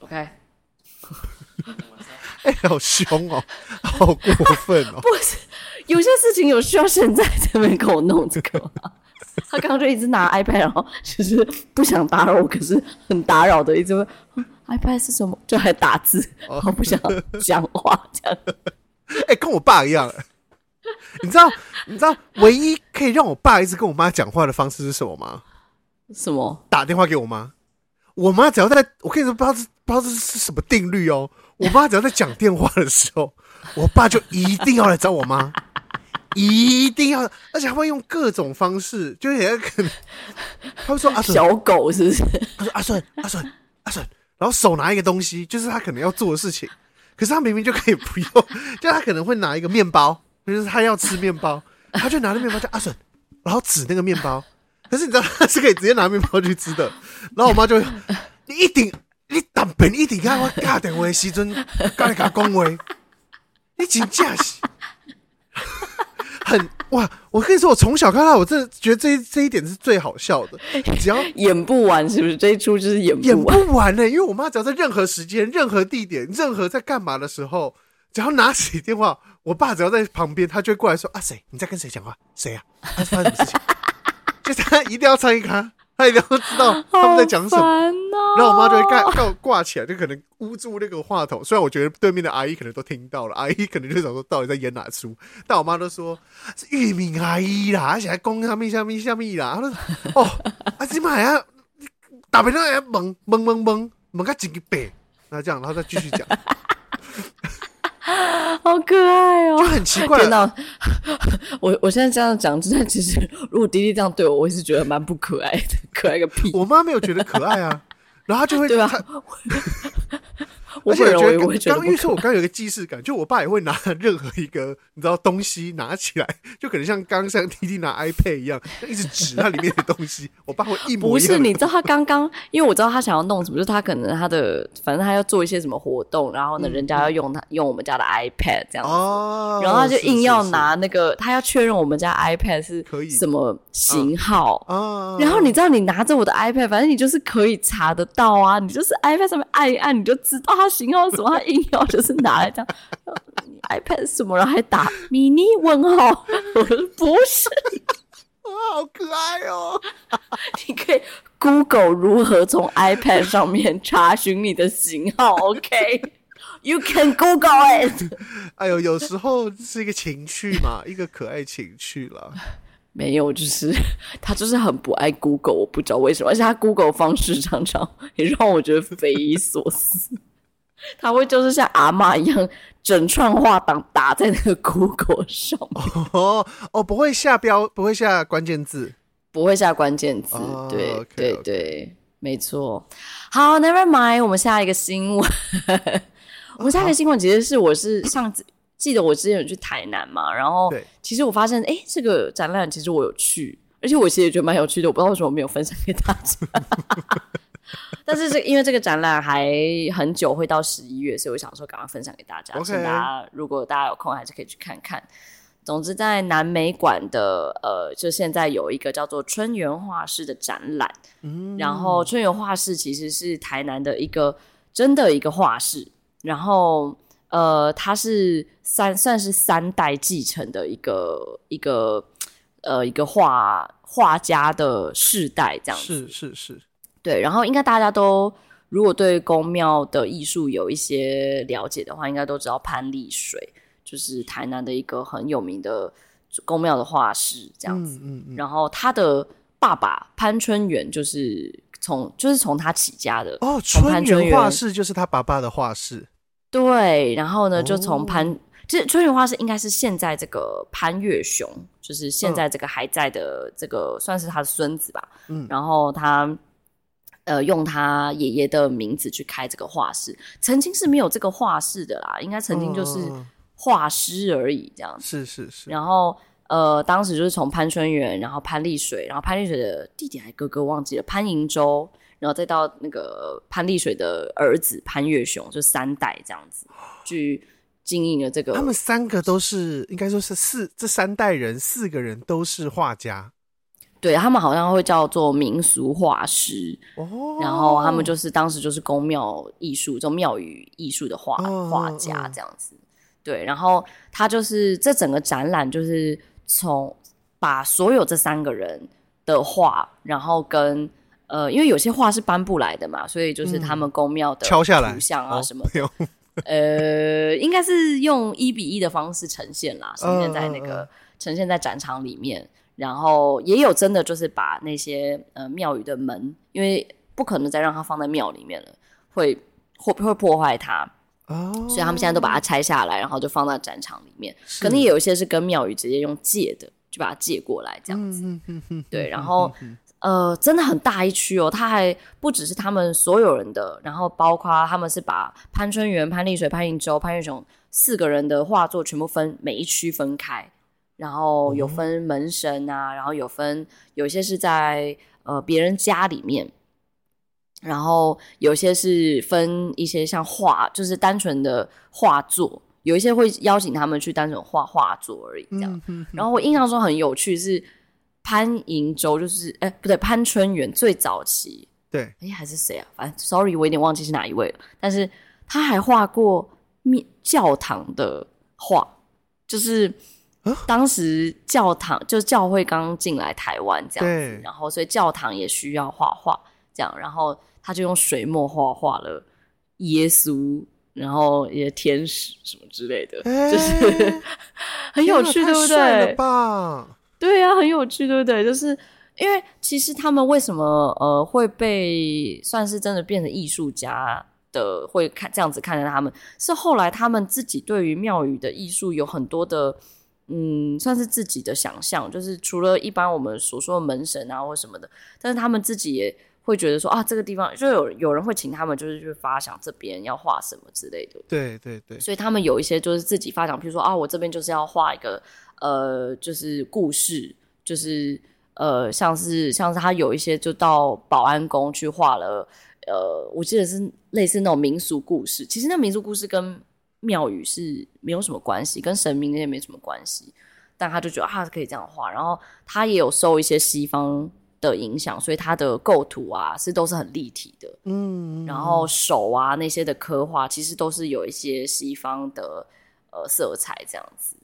OK。哎、欸，好凶哦，好过分哦！不是，有些事情有需要现在在这边给我弄这个吗？他刚刚就一直拿 iPad，然后其实不想打扰我，可是很打扰的，一直问、嗯、iPad 是什么，就还打字，然后不想讲话这样。哎、欸，跟我爸一样，你知道？你知道唯一可以让我爸一直跟我妈讲话的方式是什么吗？什么？打电话给我妈。我妈只要在，我跟你说，不知道是不知道这是什么定律哦。我妈只要在讲电话的时候，我爸就一定要来找我妈。一定要，而且他会用各种方式，就是也可能，他会说 阿顺小狗是不是？他说阿顺阿顺阿顺，然后手拿一个东西，就是他可能要做的事情，可是他明明就可以不用，就他可能会拿一个面包，就是他要吃面包，他就拿着面包叫阿顺，然后指那个面包，可是你知道他是可以直接拿面包去吃的，然后我妈就会，你一定你当本一定要我打电话时阵，跟你讲讲话，你真正是。很哇！我跟你说，我从小看到，我真的觉得这一这一点是最好笑的。只要 演不完，是不是这一出就是演不完演不完呢、欸？因为我妈只要在任何时间、任何地点、任何在干嘛的时候，只要拿起电话，我爸只要在旁边，他就会过来说：“啊，谁？你在跟谁讲话？谁呀、啊？他发生什么事情？”就是他一定要唱一卡。他一定要知道他们在讲什么，哦、然后我妈就会盖挂挂起来，就可能捂住那个话筒。虽然我觉得对面的阿姨可能都听到了，阿姨可能就想说到底在演哪出，但我妈都说是玉敏阿姨啦，而且还讲什么什么什么啦。她说哦，阿芝麻呀，打别人懵懵懵懵懵个几个白，那这样，然后再继续讲。好可爱哦，就很奇怪。我我现在这样讲，真的其实如果迪迪这样对我，我也是觉得蛮不可爱的，可爱个屁！我妈没有觉得可爱啊，然后她就会对吧？而且我觉得刚因为说我刚刚有个既视感，就我爸也会拿 任何一个你知道东西拿起来，就可能像刚像弟弟拿 iPad 一样，一直指那里面的东西。我爸会一模一样。不是，你知道他刚刚，因为我知道他想要弄什么，就是他可能他的反正他要做一些什么活动，然后呢，人家要用他用我们家的 iPad 这样子，哦、然后他就硬要拿那个，他要确认我们家 iPad 是可以什么型号。啊、然后你知道，你拿着我的 iPad，反正你就是可以查得到啊，你就是 iPad 上面按一按，你就知道。他型号什么？他硬要就是拿来这样，iPad 什么，然后还打 mini 问号。我说不是，好可爱哦！你可以 Google 如何从 iPad 上面查询你的型号。OK，You、can Google it。哎呦，有时候是一个情趣嘛，一个可爱情趣啦。没有，就是他就是很不爱 Google，我不知道为什么，而且他 Google 方式常常也让我觉得匪夷所思。他会就是像阿妈一样，整串话档打在那个 Google 上 哦哦，不会下标，不会下关键字，不会下关键字。哦、对 okay, 对对.没错。好，Never mind，我们下一个新闻。我们下一个新闻其实是我是上次记得我之前有去台南嘛，然后其实我发现哎，这个展览其实我有去，而且我其实也觉得蛮有趣的，我不知道为什么我没有分享给大家。但是这因为这个展览还很久，会到十一月，所以我想说赶快分享给大家，请.大家如果大家有空还是可以去看看。总之，在南美馆的呃，就现在有一个叫做春园画室的展览，嗯，然后春园画室其实是台南的一个真的一个画室，然后呃，它是三算是三代继承的一个一个呃一个画画家的世代这样子，是是是。对，然后应该大家都如果对宫庙的艺术有一些了解的话，应该都知道潘丽水就是台南的一个很有名的宫庙的画师，这样子。嗯嗯嗯、然后他的爸爸潘春元就是从就是从他起家的哦，春元画室就是他爸爸的画室。对，然后呢，就从潘，哦、其实春园画室应该是现在这个潘岳雄，就是现在这个还在的这个、嗯、算是他的孙子吧。嗯，然后他。呃，用他爷爷的名字去开这个画室，曾经是没有这个画室的啦，应该曾经就是画师而已，这样子。是是是。然后，呃，当时就是从潘春园，然后潘丽水，然后潘丽水的弟弟还哥哥忘记了潘银洲，然后再到那个潘丽水的儿子潘月雄，就三代这样子 去经营了这个。他们三个都是，应该说是四，这三代人四个人都是画家。对，他们好像会叫做民俗画师，哦、然后他们就是当时就是宫庙艺术，这种庙宇艺术的画画家这样子。对，然后他就是这整个展览就是从把所有这三个人的画，然后跟呃，因为有些画是搬不来的嘛，所以就是他们宫庙的敲下来图像啊什么呃，应该是用一比一的方式呈现啦，呈现在那个、呃、呈现在展场里面。然后也有真的就是把那些呃庙宇的门，因为不可能再让它放在庙里面了，会会会破坏它哦，所以他们现在都把它拆下来，然后就放到展场里面。是可能也有一些是跟庙宇直接用借的，就把它借过来这样子。对，然后呃真的很大一区哦，它还不只是他们所有人的，然后包括他们是把潘春园、潘丽水、潘应洲、潘玉雄四个人的画作全部分每一区分开。然后有分门神啊，嗯、然后有分有些是在呃别人家里面，然后有些是分一些像画，就是单纯的画作，有一些会邀请他们去单纯画画作而已，这样。然后我印象中很有趣是潘迎洲，就是哎不对，潘春元最早期，对，哎还是谁啊？反正 sorry，我有点忘记是哪一位了。但是他还画过面教堂的画，就是当时教堂、啊、就是教会刚进来台湾这样子，然后所以教堂也需要画画，这样，然后他就用水墨画画了耶稣。然后一些天使什么之类的，欸、就是很有趣，对不对？对呀、啊，很有趣，对不对？就是因为其实他们为什么呃会被算是真的变成艺术家的，会看这样子看着他们，是后来他们自己对于庙宇的艺术有很多的嗯，算是自己的想象，就是除了一般我们所说的门神啊或什么的，但是他们自己也。会觉得说啊，这个地方就有有人会请他们，就是去发想这边要画什么之类的。对对对，所以他们有一些就是自己发想，譬如说啊，我这边就是要画一个呃，就是故事，就是呃，像是像是他有一些就到保安宫去画了，呃，我记得是类似那种民俗故事。其实那民俗故事跟庙宇是没有什么关系，跟神明那些没什么关系，但他就觉得啊，可以这样画。然后他也有受一些西方。的影响，所以他的构图啊是都是很立体的，嗯，然后手啊那些的刻画，其实都是有一些西方的呃色彩这样子，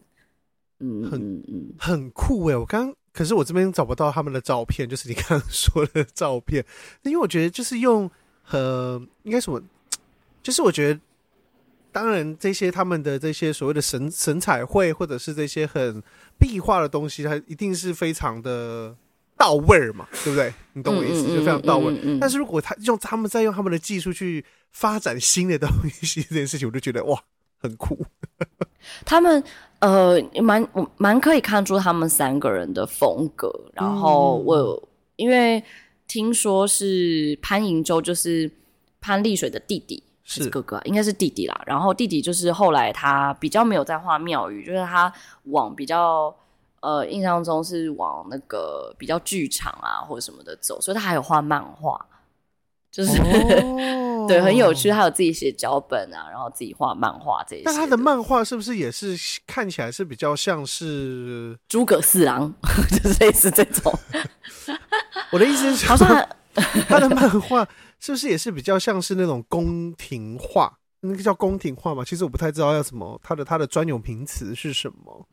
嗯，很嗯很酷哎！我刚可是我这边找不到他们的照片，就是你刚刚 说的照片，因为我觉得就是用呃应该什么，就是我觉得当然这些他们的这些所谓的神神彩绘或者是这些很壁画的东西，它一定是非常的。到位儿嘛，对不对？你懂我意思，就非常到位。嗯但是如果他用他们在用他们的技术去发展新的东西，这件事情我就觉得哇，很酷。他们呃，蛮蛮可以看出他们三个人的风格。然后我、嗯、因为听说是潘迎洲，就是潘丽水的弟弟，是，哥哥，应该是弟弟啦。然后弟弟就是后来他比较没有在画庙宇，就是他往比较。呃，印象中是往那个比较剧场啊或者什么的走，所以他还有画漫画，就是、oh. 对，很有趣。他有自己写脚本啊，然后自己画漫画这些。那他的漫画是不是也是看起来是比较像是诸葛四郎，就是类似这种？我的意思是，好像他的漫画是不是也是比较像是那种宫廷画？那个叫宫廷画嘛？其实我不太知道要什么，它的它的专有名词是什么？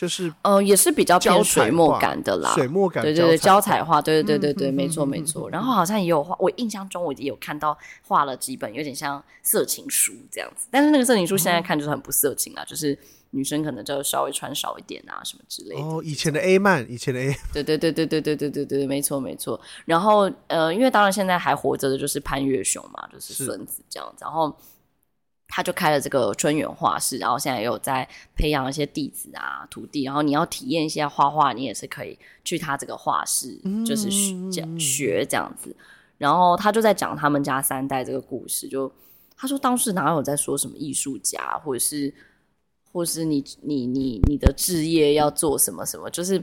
就是呃，也是比较偏水墨感的啦，水墨感，对对对，胶彩画，对对对对对，没错没错。然后好像也有画，我印象中我也有看到画了几本，有点像色情书这样子。但是那个色情书现在看就是很不色情啊，就是女生可能就稍微穿少一点啊，什么之类的。哦，以前的 A 漫，以前的 A，对对对对对对对对对，没错没错。然后呃，因为当然现在还活着的就是潘越雄嘛，就是孙子这样子。然后。他就开了这个春园画室，然后现在也有在培养一些弟子啊、徒弟。然后你要体验一下画画，你也是可以去他这个画室，就是学学这样子。然后他就在讲他们家三代这个故事。就他说当时哪有在说什么艺术家，或者是，或是你你你你的置业要做什么什么，就是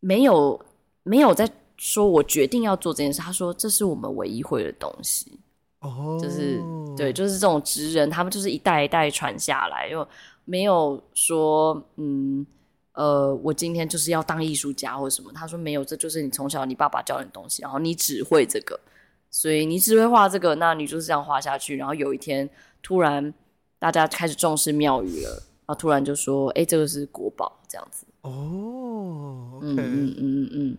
没有没有在说我决定要做这件事。他说这是我们唯一会的东西。哦，就是对，就是这种职人，他们就是一代一代传下来，又没有说，嗯，呃，我今天就是要当艺术家或者什么。他说没有，这就是你从小你爸爸教你东西，然后你只会这个，所以你只会画这个，那你就是这样画下去。然后有一天突然大家开始重视庙宇了，然后突然就说，哎，这个是国宝，这样子。哦，okay、嗯嗯嗯嗯。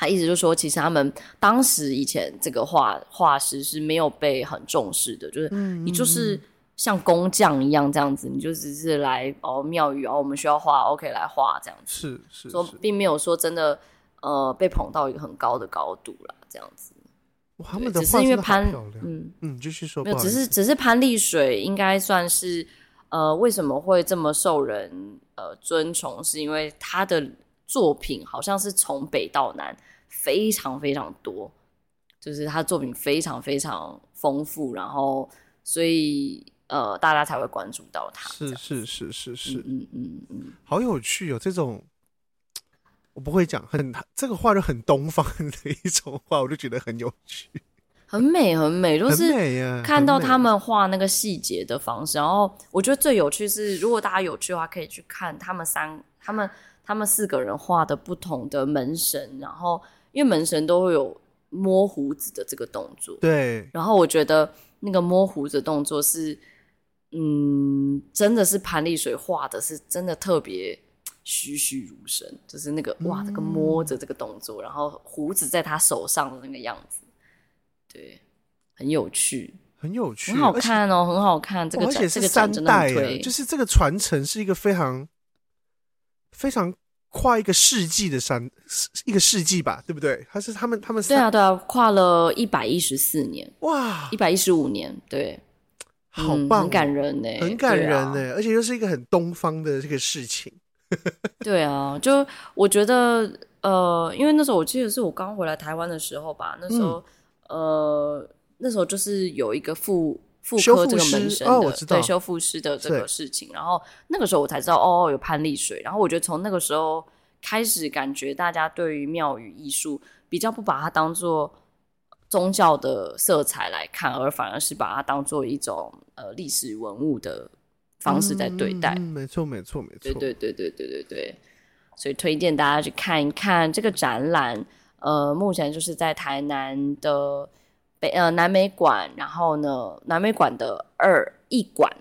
他意思就是说，其实他们当时以前这个画画师是没有被很重视的，就是你就是像工匠一样这样子，你就只是来哦庙宇哦，我们需要画，OK 来画这样子，是是，说并没有说真的呃被捧到一个很高的高度了这样子。哇，他们的只是因为潘嗯嗯，继续说，没有，只是只是潘丽水应该算是呃为什么会这么受人呃尊崇，是因为他的作品好像是从北到南。非常非常多，就是他作品非常非常丰富，然后所以呃，大家才会关注到他。是是是是是，嗯嗯嗯，嗯好有趣哦！这种 我不会讲，很这个画就很东方的一种画，我就觉得很有趣。很美很美，就是看到他们画那个细节的方式。然后我觉得最有趣是，如果大家有趣的话，可以去看他们三、他们、他们四个人画的不同的门神。然后因为门神都会有摸胡子的这个动作，对。然后我觉得那个摸胡子的动作是，嗯，真的是盘丽水画的，是真的特别栩栩如生，就是那个哇，这个摸着这个动作，然后胡子在他手上的那个样子。对，很有趣，很有趣，很好看哦，很好看。这个而且是三代，就是这个传承是一个非常非常跨一个世纪的三一个世纪吧，对不对？他是他们他们对啊对啊，跨了一百一十四年，哇，一百一十五年，对，好棒，很感人呢，很感人呢，而且又是一个很东方的这个事情。对啊，就我觉得呃，因为那时候我记得是我刚回来台湾的时候吧，那时候。呃，那时候就是有一个妇妇科这个门神的，哦、对修复师的这个事情，然后那个时候我才知道哦，有潘丽水，然后我觉得从那个时候开始，感觉大家对于庙宇艺术比较不把它当做宗教的色彩来看，而反而是把它当做一种呃历史文物的方式在对待。嗯，没错，没错，没错，对对对对对对对，所以推荐大家去看一看这个展览。呃，目前就是在台南的北呃南美馆，然后呢，南美馆的二艺馆，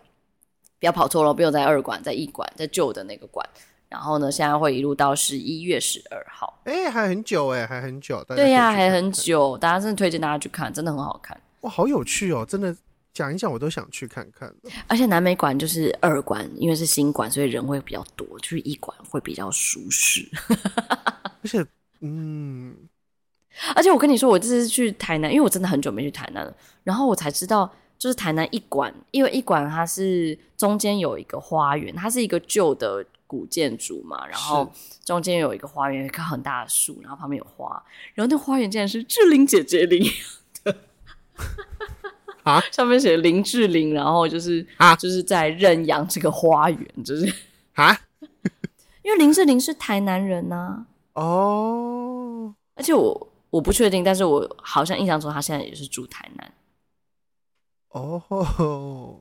不要跑错了，不用在二馆，在艺馆，在旧的那个馆。然后呢，现在会一路到十一月十二号。哎、欸，还很久哎，还很久。对呀、啊，还很久，大家真的推荐大家去看，真的很好看。哇，好有趣哦！真的讲一讲，我都想去看看。而且南美馆就是二馆，因为是新馆，所以人会比较多，就是一馆会比较舒适。而且。嗯，而且我跟你说，我这次去台南，因为我真的很久没去台南了，然后我才知道，就是台南一馆，因为一馆它是中间有一个花园，它是一个旧的古建筑嘛，然后中间有一个花园，一棵很大的树，然后旁边有花，然后那花园竟然是志玲姐姐领养的 啊，上面写林志玲，然后就是啊，就是在认养这个花园，就是啊，因为林志玲是台南人呐、啊。哦，oh. 而且我我不确定，但是我好像印象中他现在也是住台南。哦，oh.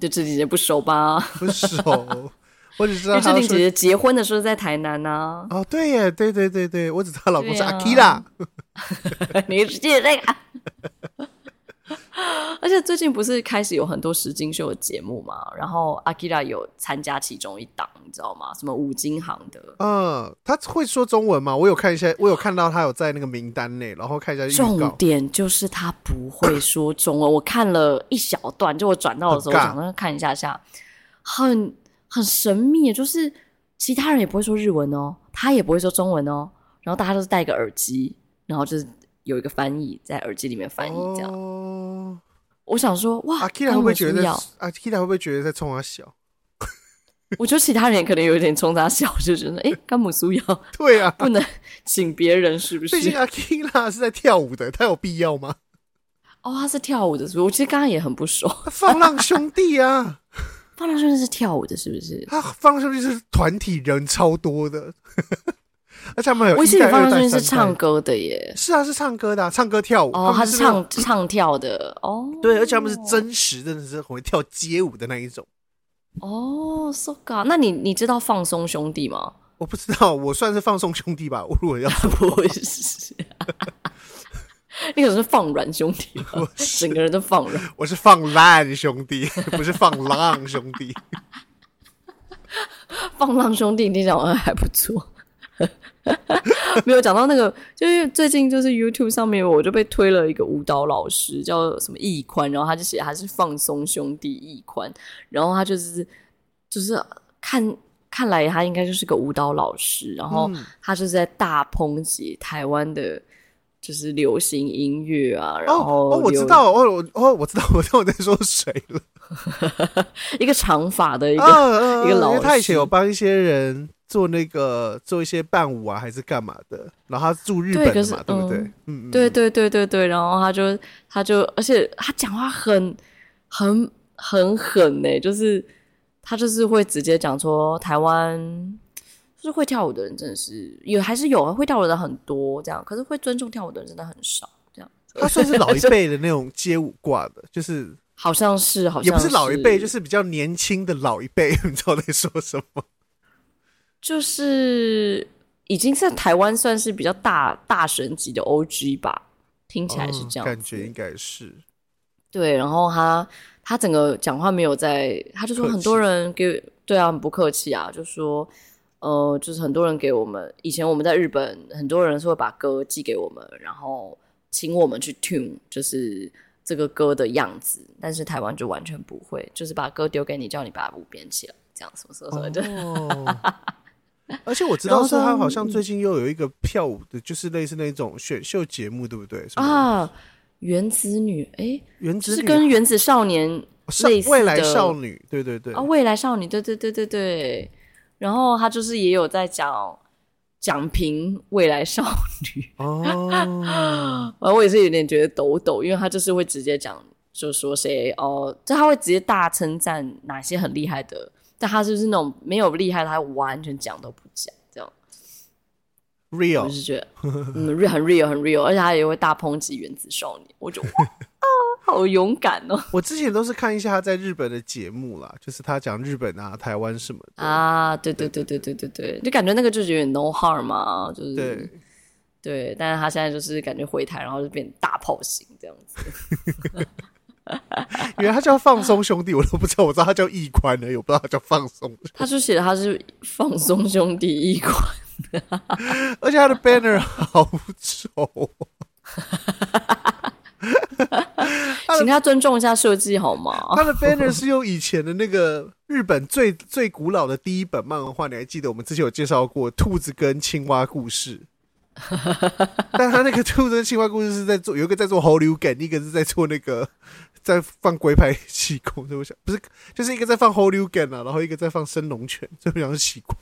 对志玲姐姐不熟吧？不熟，我只知道志玲姐姐结婚的时候在台南呢、啊。哦，oh, 对耶，对对对对，我只知道老公是阿基拉。你只记得那个。而且最近不是开始有很多实境秀的节目嘛？然后阿基拉有参加其中一档，你知道吗？什么五金行的？嗯，他会说中文吗？我有看一下，我有看到他有在那个名单内，然后看一下。重点就是他不会说中文。我看了一小段，就我转到的时候，我想说看一下下，很很神秘，就是其他人也不会说日文哦，他也不会说中文哦，然后大家都是戴个耳机，然后就是。有一个翻译在耳机里面翻译，这样。Oh, 我想说，哇，阿 k i a 会不会觉得？阿 k i a 会不会觉得在冲他笑？我觉得其他人可能有一点冲他笑，就觉得，哎，甘姆苏要 对啊，不能请别人是不是？毕竟阿 k i a 是在跳舞的，他有必要吗？哦，他是跳舞的，是不是？我其实刚刚也很不爽。放浪兄弟啊，放浪兄弟是跳舞的，是不是？他放浪兄弟是团体人超多的。而且他们有，我记得方中心是唱歌的耶。是啊，是唱歌的，唱歌跳舞。哦，他是唱唱跳的哦。对，而且他们是真实，真的是很会跳街舞的那一种。哦，so ga，那你你知道放松兄弟吗？我不知道，我算是放松兄弟吧。我如果要 不是，你可能是放软兄弟，我整个人都放软。我是放烂兄弟，不是放浪兄弟。放浪兄弟听起来好像还不错。没有讲到那个，就是最近就是 YouTube 上面，我就被推了一个舞蹈老师，叫什么易宽，然后他就写他是放松兄弟易宽，然后他就是就是看看来他应该就是个舞蹈老师，然后他就是在大抨击台湾的，就是流行音乐啊，然后哦，哦，我知道，哦，我哦，我知道，我知道我在说谁了，一个长发的一个、啊、一个老师，他以前有帮一些人。做那个做一些伴舞啊，还是干嘛的？然后他住日本嘛，对，对不对？嗯嗯，对对对对对。然后他就他就，而且他讲话很很很狠呢，就是他就是会直接讲说台湾就是会跳舞的人真的是有还是有啊会跳舞的人很多这样，可是会尊重跳舞的人真的很少这样。他算是老一辈的那种街舞挂的，就是好像是，好像是也不是老一辈，就是比较年轻的老一辈，你知道在说什么？就是已经在台湾算是比较大大神级的 OG 吧，听起来是这样、哦，感觉应该是。对，然后他他整个讲话没有在，他就说很多人给，对啊，很不客气啊，就说呃，就是很多人给我们，以前我们在日本，很多人是会把歌寄给我们，然后请我们去 tune，就是这个歌的样子，但是台湾就完全不会，就是把歌丢给你，叫你把鼓编起来，这样什么什么什么的。哦而且我知道是他好像最近又有一个跳舞的，就是类似那种选秀节目，对不对？啊，原子女，哎、欸，原子女是跟原子少年类似的未来少女，对对对，啊，未来少女，对对对对对。然后他就是也有在讲讲评未来少女哦，然后我也是有点觉得抖抖，因为他就是会直接讲，就说谁哦，就他会直接大称赞哪些很厉害的。但他就是那种没有厉害，他完全讲都不讲，这样 real，我就是觉得嗯，real 很 real 很 real，而且他也会大抨击原子少年，我就 啊，好勇敢哦！我之前都是看一下他在日本的节目啦，就是他讲日本啊、台湾什么的啊，对对对对对对对，就感觉那个就是有点 no harm 嘛，就是对对，但是他现在就是感觉回台，然后就变大炮型这样子。因为他叫放松兄弟，我都不知道。我知道他叫易宽呢，我不知道他叫放松。他就写的他是放松兄弟易宽，而且他的 banner 好丑。请他尊重一下设计好吗？他的 banner 是用以前的那个日本最最古老的第一本漫画，你还记得？我们之前有介绍过兔子跟青蛙故事。但他那个兔子跟青蛙故事是在做，有一个在做 Holyugen，一个是在做那个。在放龟派气功，对不对？不是，就是一个在放 Holyugen 啊，然后一个在放升龙拳，这非常奇怪，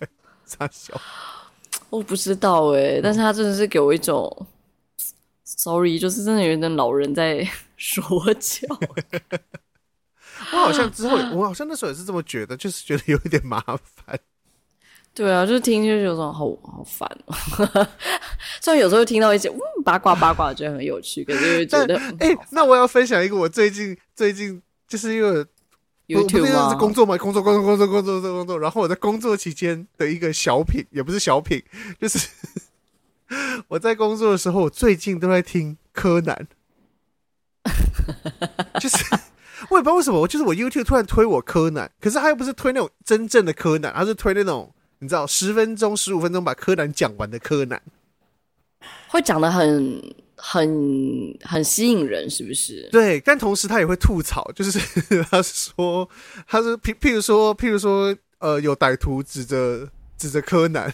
傻笑。我不知道哎、欸，但是他真的是给我一种，sorry，就是真的有点老人在说教。我好像之后，我好像那时候也是这么觉得，就是觉得有一点麻烦。对啊，就是听就有种好好烦哦。虽然有时候听到一些嗯八卦八卦，觉得很有趣，可是觉得哎、欸，那我要分享一个我最近最近就是因为 YouTube 吗？是工作嘛，工作工作工作工作工作工作，然后我在工作期间的一个小品，也不是小品，就是 我在工作的时候，我最近都在听柯南，就是我也不知道为什么，我就是我 YouTube 突然推我柯南，可是他又不是推那种真正的柯南，他是推那种。你知道十分钟、十五分钟把柯南讲完的柯南，会讲的很、很、很吸引人，是不是？对，但同时他也会吐槽，就是 他说，他说，譬譬如说，譬如说，呃，有歹徒指着指着柯南，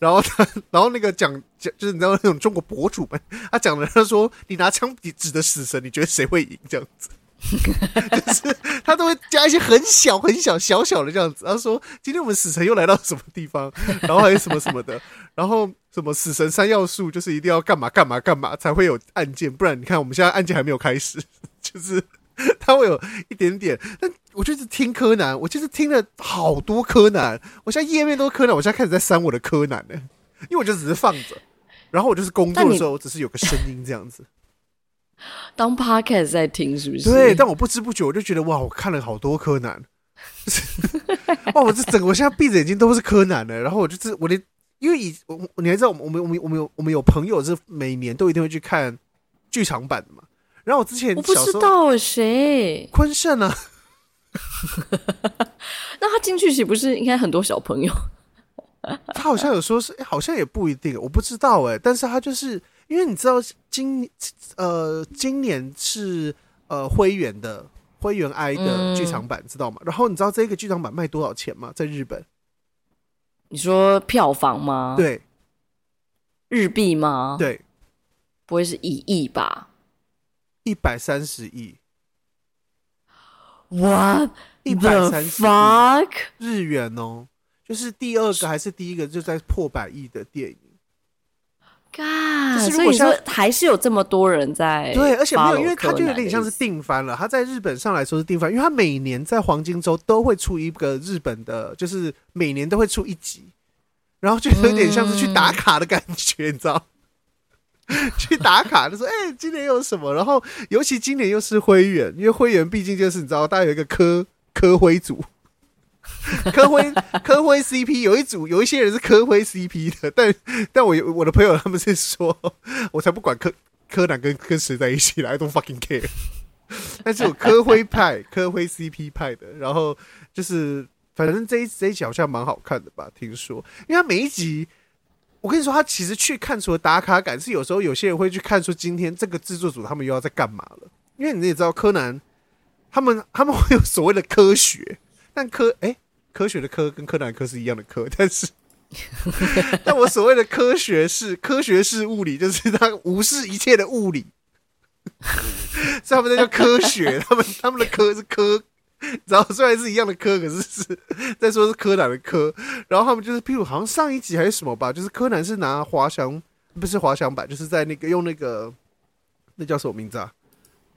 然后他，然后那个讲讲，就是你知道那种中国博主们，他讲的，他说，你拿枪指着死神，你觉得谁会赢？这样子。就是他都会加一些很小很小小小的这样子，然后说今天我们死神又来到什么地方，然后还有什么什么的，然后什么死神三要素就是一定要干嘛干嘛干嘛才会有案件，不然你看我们现在案件还没有开始，就是他会有一点点。但我就是听柯南，我就是听了好多柯南，我现在页面都是柯南，我现在开始在删我的柯南呢，因为我就只是放着，然后我就是工作的时候只是有个声音这样子。当 podcast 在听是不是？对，但我不知不觉我就觉得哇，我看了好多柯南，哇，我这整个我现在闭着眼睛都是柯南了。然后我就是我连，因为以我你还知道我们我们我们有我们有朋友是每年都一定会去看剧场版的嘛。然后我之前我不知道谁坤盛啊，那他进去岂不是应该很多小朋友？他好像有说是，欸、好像也不一定，我不知道哎、欸。但是他就是。因为你知道今呃今年是呃灰原的灰原哀的剧场版，嗯、知道吗？然后你知道这个剧场版卖多少钱吗？在日本？你说票房吗？对，日币吗？对，不会是一亿吧？一百三十亿。What？一百三十亿日元哦，就是第二个还是第一个就在破百亿的电影。God, 所以你说还是有这么多人在对，而且没有，因为他就有点像是定番了。他在日本上来说是定番，因为他每年在黄金周都会出一个日本的，就是每年都会出一集，然后就有点像是去打卡的感觉，嗯、你知道？去打卡，就说：“哎、欸，今年有什么？”然后尤其今年又是灰原，因为灰原毕竟就是你知道，大家有一个科科灰组，科辉科辉 CP 有一组，有一些人是科辉 CP 的，但但我我的朋友他们是说，我才不管柯柯南跟跟谁在一起来，I don't fucking care。但是有科灰 派、科辉 CP 派的，然后就是反正这一这一集好像蛮好看的吧？听说，因为他每一集。我跟你说，他其实去看除了打卡感，是有时候有些人会去看说今天这个制作组他们又要在干嘛了。因为你也知道柯南，他们他们会有所谓的科学，但科哎、欸、科学的科跟柯南科是一样的科，但是 但我所谓的科学是科学是物理，就是他无视一切的物理，所以他们那叫科学，他们他们的科是科。然后虽然是一样的科，可是是在说是柯南的科。然后他们就是，譬如好像上一集还是什么吧，就是柯南是拿滑翔，不是滑翔板，就是在那个用那个那叫什么名字啊？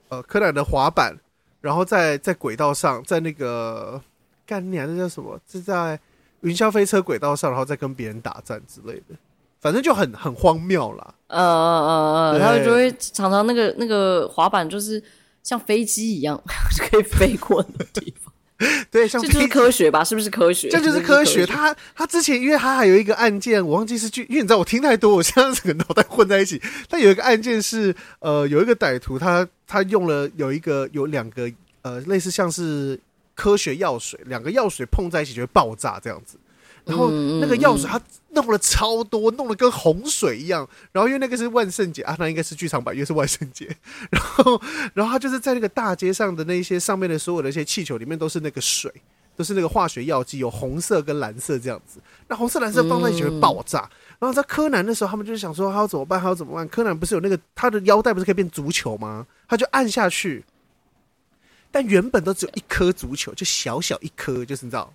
呃，柯南的滑板，然后在在轨道上，在那个干娘啊，那叫什么？是在云霄飞车轨道上，然后再跟别人打战之类的，反正就很很荒谬啦。呃呃呃呃，他们就会常常那个那个滑板就是。像飞机一样 可以飞过的地方，对，像这就是科学吧？是不是科学？这就是科学。他他之前，因为他还有一个案件，我忘记是剧，因为你知道我听太多，我现在整个脑袋混在一起。他有一个案件是，呃，有一个歹徒，他他用了有一个有两个呃，类似像是科学药水，两个药水碰在一起就会爆炸这样子。然后那个药水他弄了超多，弄得跟洪水一样。然后因为那个是万圣节啊，那应该是剧场版，因为是万圣节。然后，然后他就是在那个大街上的那些上面的所有的一些气球里面都是那个水，都是那个化学药剂，有红色跟蓝色这样子。那红色蓝色放在一起会爆炸。然后在柯南的时候，他们就是想说他要怎么办？他要怎么办？柯南不是有那个他的腰带不是可以变足球吗？他就按下去，但原本都只有一颗足球，就小小一颗，就是你知道。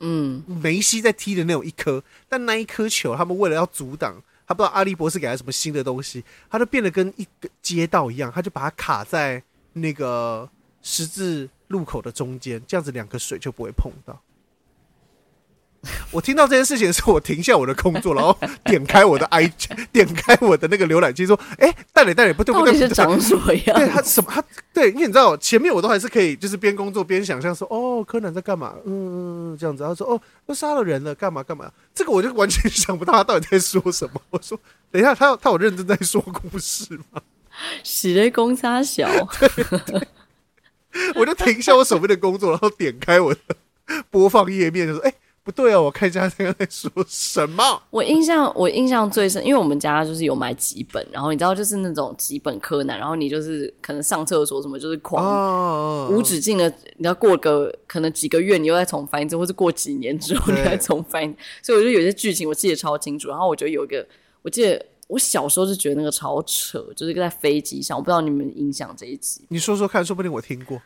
嗯，梅西在踢的那种一颗，但那一颗球，他们为了要阻挡，他不知道阿笠博士给他什么新的东西，他就变得跟一个街道一样，他就把它卡在那个十字路口的中间，这样子两颗水就不会碰到。我听到这件事情的时候，我停下我的工作，然后点开我的 i，点开我的那个浏览器，说：“哎、欸，代理代理，不对不对，到底是长什么样？对他什么？他对，因为你知道，前面我都还是可以，就是边工作边想象说，哦，柯南在干嘛？嗯，这样子。他说，哦，都杀了人了，干嘛干嘛？这个我就完全想不到他到底在说什么。我说，等一下，他他有认真在说故事吗？喜雷公差小，我就停下我手边的工作，然后点开我的播放页面，就说，哎、欸。不对哦，我看一下这个在说什么。我印象我印象最深，因为我们家就是有买几本，然后你知道就是那种几本柯南，然后你就是可能上厕所什么就是狂、哦、无止境的，你要过个可能几个月，你又再重翻一次，或是过几年之后你再重翻，所以我觉得有些剧情我记得超清楚。然后我觉得有一个，我记得我小时候就觉得那个超扯，就是在飞机上，我不知道你们印象这一集，你说说看，说不定我听过。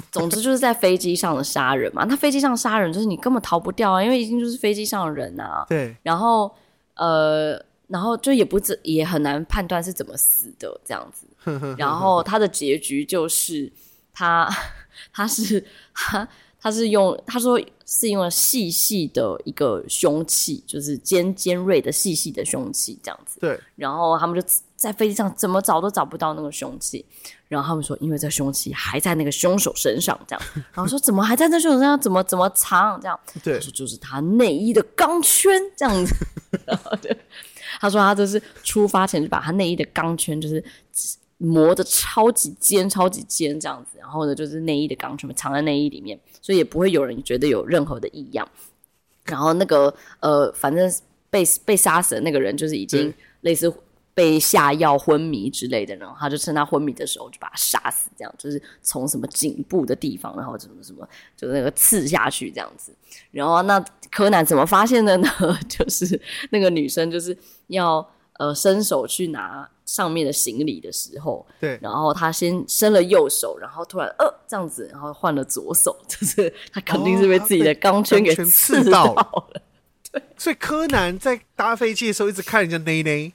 总之就是在飞机上的杀人嘛，那飞机上杀人就是你根本逃不掉啊，因为一定就是飞机上的人啊。对。然后呃，然后就也不知也很难判断是怎么死的这样子。然后他的结局就是他 他是他他是用他说是用了细细的一个凶器，就是尖尖锐的细细的凶器这样子。对。然后他们就在飞机上怎么找都找不到那个凶器。然后他们说，因为这凶器还在那个凶手身上，这样。然后说，怎么还在那凶手身上？怎么怎么藏？这样。对。说就是他内衣的钢圈，这样子。然后对。他说他就是出发前就把他内衣的钢圈就是磨得超级尖、超级尖这样子。然后呢，就是内衣的钢圈藏在内衣里面，所以也不会有人觉得有任何的异样。然后那个呃，反正被被杀死的那个人就是已经类似。被下药昏迷之类的，然后他就趁他昏迷的时候就把他杀死，这样就是从什么颈部的地方，然后什么什么，就那个刺下去这样子。然后那柯南怎么发现的呢？就是那个女生就是要呃伸手去拿上面的行李的时候，对，然后他先伸了右手，然后突然呃这样子，然后换了左手，就是他肯定是被自己的钢圈给刺到了。哦、对，所以柯南在搭飞机的时候一直看人家内内。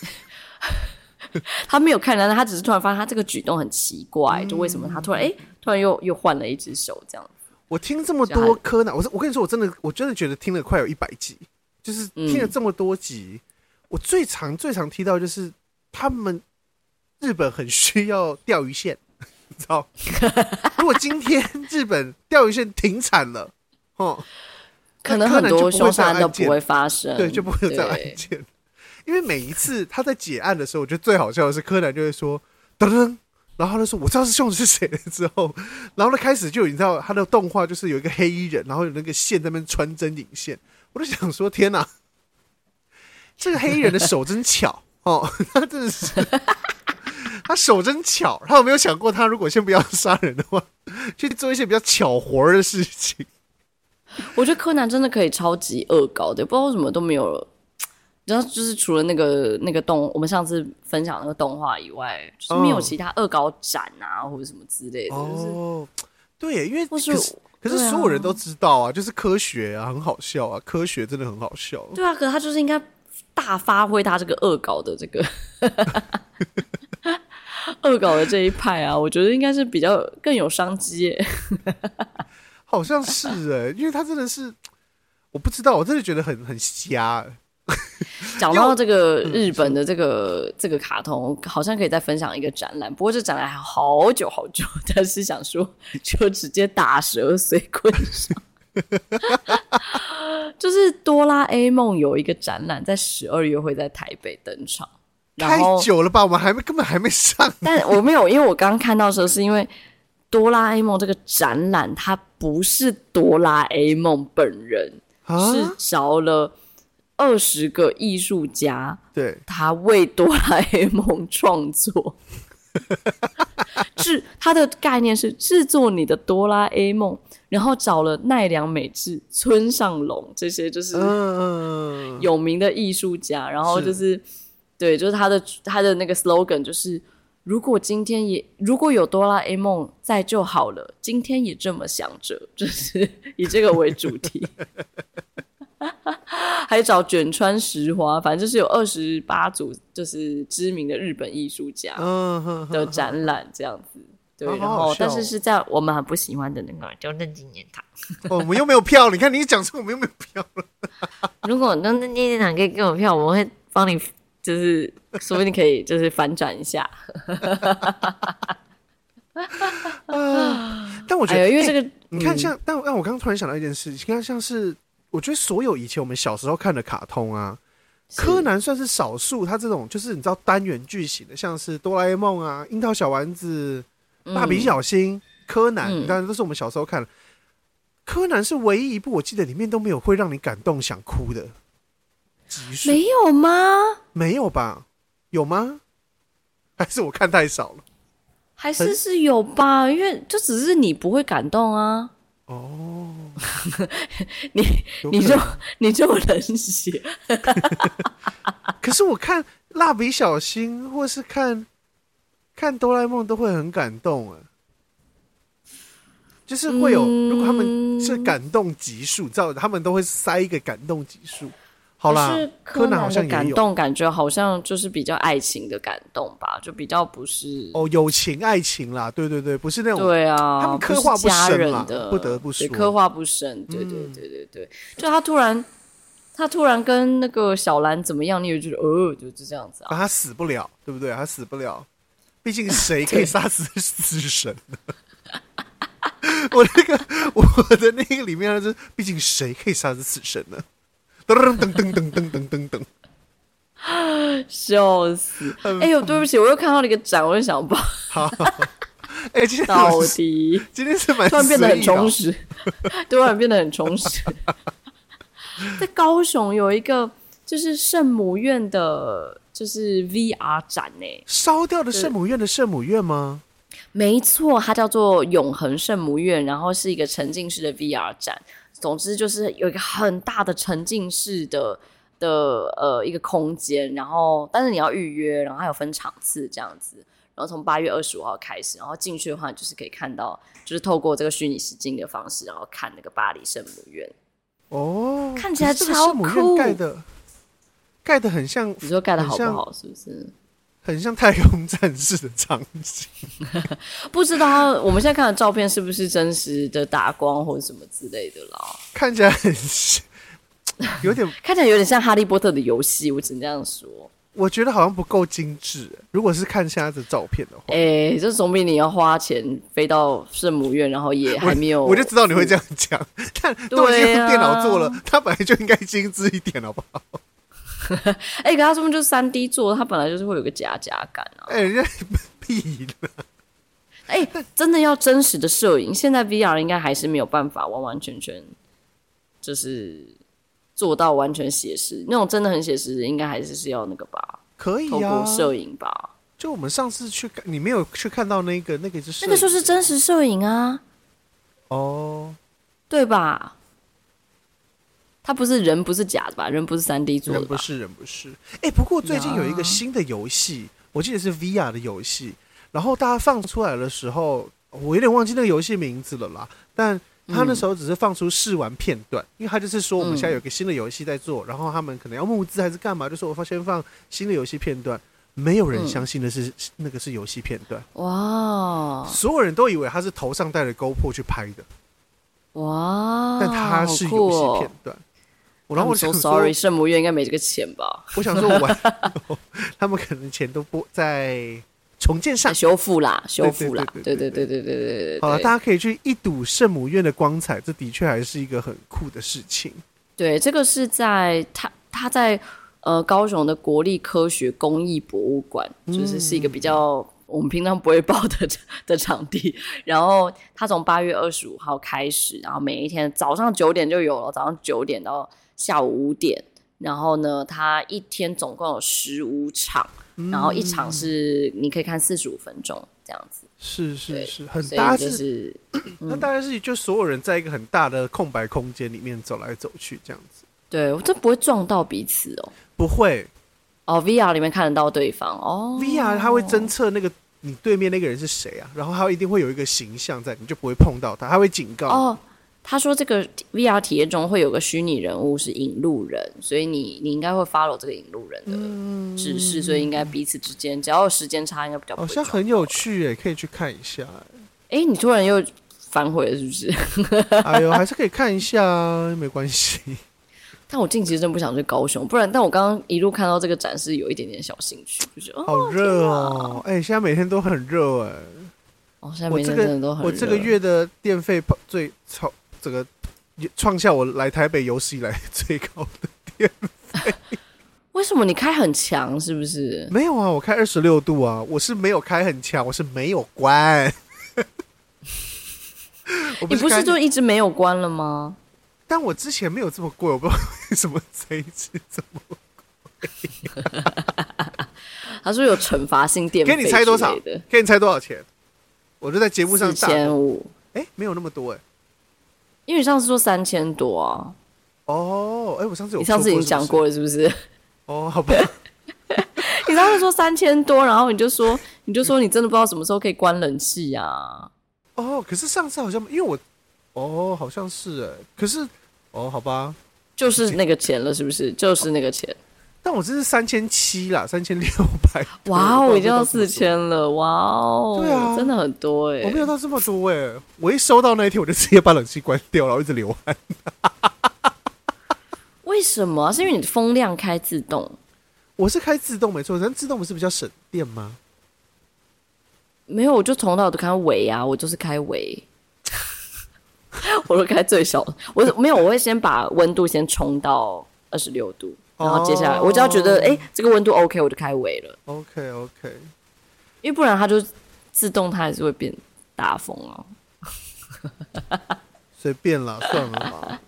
他没有看到，他只是突然发现他这个举动很奇怪，嗯、就为什么他突然哎、欸，突然又又换了一只手这样子。我听这么多柯南，我我跟你说，我真的我真的觉得听了快有一百集，就是听了这么多集，嗯、我最常最常听到就是他们日本很需要钓鱼线，你知道？如果今天日本钓鱼线停产了，哦，可能很多凶杀案都不会发生，对，就不会有这样案件。因为每一次他在解案的时候，我觉得最好笑的是柯南就会说噔噔，然后他说我知道是凶手是谁了之后，然后他开始就你知道他的动画就是有一个黑衣人，然后有那个线在那边穿针引线，我就想说天哪，这个黑衣人的手真巧哦，他真的是他手真巧，他有没有想过他如果先不要杀人的话，去做一些比较巧活的事情？我觉得柯南真的可以超级恶搞的，不知道为什么都没有。然后就是除了那个那个动，我们上次分享那个动画以外，就是没有其他恶搞展啊，或者什么之类的。哦，对，因为可是可是所有人都知道啊，就是科学啊，很好笑啊，科学真的很好笑。对啊，可是他就是应该大发挥他这个恶搞的这个 恶搞的这一派啊，我觉得应该是比较更有商机耶。好像是哎，因为他真的是我不知道，我真的觉得很很瞎。讲到这个日本的这个、嗯、这个卡通，好像可以再分享一个展览。不过这展览还好久好久，但是想说就直接打蛇随棍上。就是哆啦 A 梦有一个展览，在十二月会在台北登场。太久了吧？我们还没根本还没上。但我没有，因为我刚刚看到的时候，是因为哆啦 A 梦这个展览，它不是哆啦 A 梦本人，啊、是找了。二十个艺术家，对，他为哆啦 A 梦创作，制他的概念是制作你的哆啦 A 梦，然后找了奈良美智、村上隆这些就是有名的艺术家，然后就是，是。对，就是他的他的那个 slogan 就是，如果今天也如果有哆啦 A 梦在就好了，今天也这么想着，就是以这个为主题。还找卷川石花，反正就是有二十八组，就是知名的日本艺术家的展览这样子。对，然后但是是在我们很不喜欢的那个叫任纪念堂。哦，我们又没有票，你看你讲出我们又没有票了。如果那任纪念堂可以给我票，我们会帮你，就是说不定可以就是反转一下。但我觉得，因为这个你看像，但但我刚刚突然想到一件事，你看像是。我觉得所有以前我们小时候看的卡通啊，柯南算是少数。他这种就是你知道单元剧情的，像是哆啦 A 梦啊、樱桃小丸子、蜡笔小新、柯南，当然都是我们小时候看的。柯南是唯一一部我记得里面都没有会让你感动想哭的集数。没有吗？没有吧？有吗？还是我看太少了？还是是有吧？因为就只是你不会感动啊。哦，你你就你就冷血，可是我看蜡笔小新或是看看哆啦 A 梦都会很感动啊，就是会有，如果他们是感动级数，照他们都会塞一个感动级数。好啦，是柯南好像感动，感觉好像就是比较爱情的感动吧，就比较不是哦，友情爱情啦，对对对，不是那种对啊，他们刻画不深嘛，的不得不说刻画不深，对对对对对，就他突然他突然跟那个小兰怎么样，你也觉得哦，就是这样子啊，他死不了，对不对？他死不了，毕竟谁可以杀死死神呢？我那个我的那个里面就是，毕竟谁可以杀死死神呢？噔噔噔噔噔噔噔噔噔，笑死！哎呦，对不起，我又看到了一个展，我就想报。好，哎，今天 到底 今天是蛮突然变得很充实，突然变得很充实。在高雄有一个就是圣母院的，就是 VR 展呢。烧掉的圣母院的圣母院吗？没错，它叫做永恒圣母院，然后是一个沉浸式的 VR 展。总之就是有一个很大的沉浸式的的呃一个空间，然后但是你要预约，然后还有分场次这样子，然后从八月二十五号开始，然后进去的话就是可以看到，就是透过这个虚拟实境的方式，然后看那个巴黎圣母院。哦，看起来超酷，盖的盖的很像，你说盖的好不好？是不是？很像太空战士的场景，不知道我们现在看的照片是不是真实的打光或者什么之类的啦？看起来很像，有点 看起来有点像哈利波特的游戏，我只能这样说。我觉得好像不够精致。如果是看现在的照片的话，哎、欸，这总比你要花钱飞到圣母院，然后也还没有我，我就知道你会这样讲。但都已经用电脑做了，它、啊、本来就应该精致一点，好不好？哎、欸，可他说就是三 D 做，它本来就是会有个假假感啊。哎、欸，人家屁了。哎、欸，真的要真实的摄影，现在 VR 应该还是没有办法完完全全就是。做到完全写实，那种真的很写实的，应该还是是要那个吧？可以啊，摄影吧。就我们上次去，你没有去看到那个，那个是那个就是真实摄影啊。哦，对吧？他不是人，不是假的吧？人不是三 D 做的，人不是人不是。哎、欸，不过最近有一个新的游戏，我记得是 VR 的游戏，然后大家放出来的时候，我有点忘记那个游戏名字了啦，但。他那时候只是放出试玩片段，因为他就是说我们现在有个新的游戏在做，然后他们可能要募资还是干嘛，就说我先放新的游戏片段，没有人相信的是那个是游戏片段，哇！所有人都以为他是头上戴着 GoPro 去拍的，哇！但他是游戏片段。然后我说 sorry 圣母院应该没这个钱吧。我想说我 他们可能钱都不在重建上。修复啦修复啦对对对对对对好了大家可以去一睹圣母院的光彩这的确还是一个很酷的事情。对这个是在他他在呃高雄的国立科学公益博物馆就是是一个比较我们平常不会报的 的场地。然后他从八月二十五号开始然后每一天早上九点就有了早上九点到下午五点。然后呢，他一天总共有十五场。然后一场是你可以看四十五分钟这样子，是是是，很大就是，那大概是就所有人在一个很大的空白空间里面走来走去这样子。对，我这不会撞到彼此哦，不会。哦，VR 里面看得到对方哦，VR 它会侦测那个你对面那个人是谁啊，然后它一定会有一个形象在，你就不会碰到他，它会警告哦。他说：“这个 VR 体验中会有个虚拟人物是引路人，所以你你应该会 follow 这个引路人的指示，嗯、所以应该彼此之间只要有时间差，应该比较好像很有趣诶，可以去看一下。哎，你突然又反悔了是不是？哎呦，还是可以看一下，没关系。但我近期真不想去高雄，不然。但我刚刚一路看到这个展示，有一点点小兴趣，就是好热哦。哎，现在每天都很热哎。哦，现在每天真的都很热。我这个月的电费最超。”这个创下我来台北有史以来最高的电费。为什么你开很强？是不是？没有啊，我开二十六度啊，我是没有开很强，我是没有关。你不是就一直没有关了吗？但我之前没有这么贵，我不知道为什么这一次这么贵。他说有惩罚性电费，给你猜多少？给你猜多少钱？我就在节目上四千五。哎，没有那么多哎。因为你上次说三千多啊，哦，哎，我上次有，你上次已经讲过了，是不是？哦，好吧。你上次说三千多，然后你就说，你就说你真的不知道什么时候可以关冷气啊。哦，可是上次好像因为我，哦，好像是哎，可是，哦，好吧，就是那个钱了，是不是？就是那个钱。但我这是三千七啦，三千六百。哇哦，已经要四千了，哇哦，对啊，真的很多哎、欸。我没有到这么多哎、欸，我一收到那一天，我就直接把冷气关掉了，然后一直流汗。为什么？是因为你风量开自动？我是开自动没错，但自动不是比较省电吗？没有，我就从头到尾都开尾啊，我就是开尾，我都开最小。我没有，我会先把温度先冲到二十六度。然后接下来，我只要觉得哎、欸，这个温度 OK，我就开微了。OK OK，因为不然它就自动，它还是会变大风哦。随便啦，算了吧。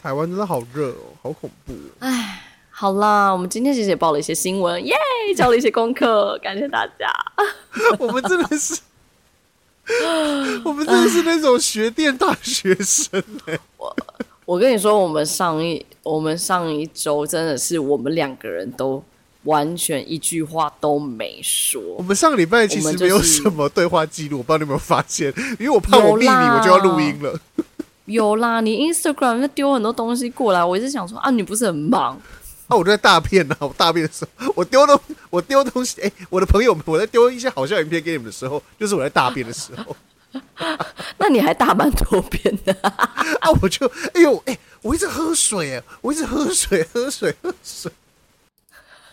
台湾真的好热哦，好恐怖。哎，好啦，我们今天其实也报了一些新闻，耶，交了一些功课，感谢大家。我们真的是，我们真的是那种学电大学生哎。我我跟你说，我们上一。我们上一周真的是我们两个人都完全一句话都没说。我们上个礼拜其实没有什么对话记录，我不知道你有没有发现？因为我怕我秘密，我就要录音了。有啦，你 Instagram 那丢很多东西过来，我一直想说啊，你不是很忙？啊，我就在大便呢。我大便的时候，我丢东，我丢东西。哎，我的朋友们，我在丢一些好笑影片给你们的时候，就是我在大便的时候。那你还大蛮多遍的 啊？我就哎呦哎。我一直喝水，哎，我一直喝水，喝水，喝水。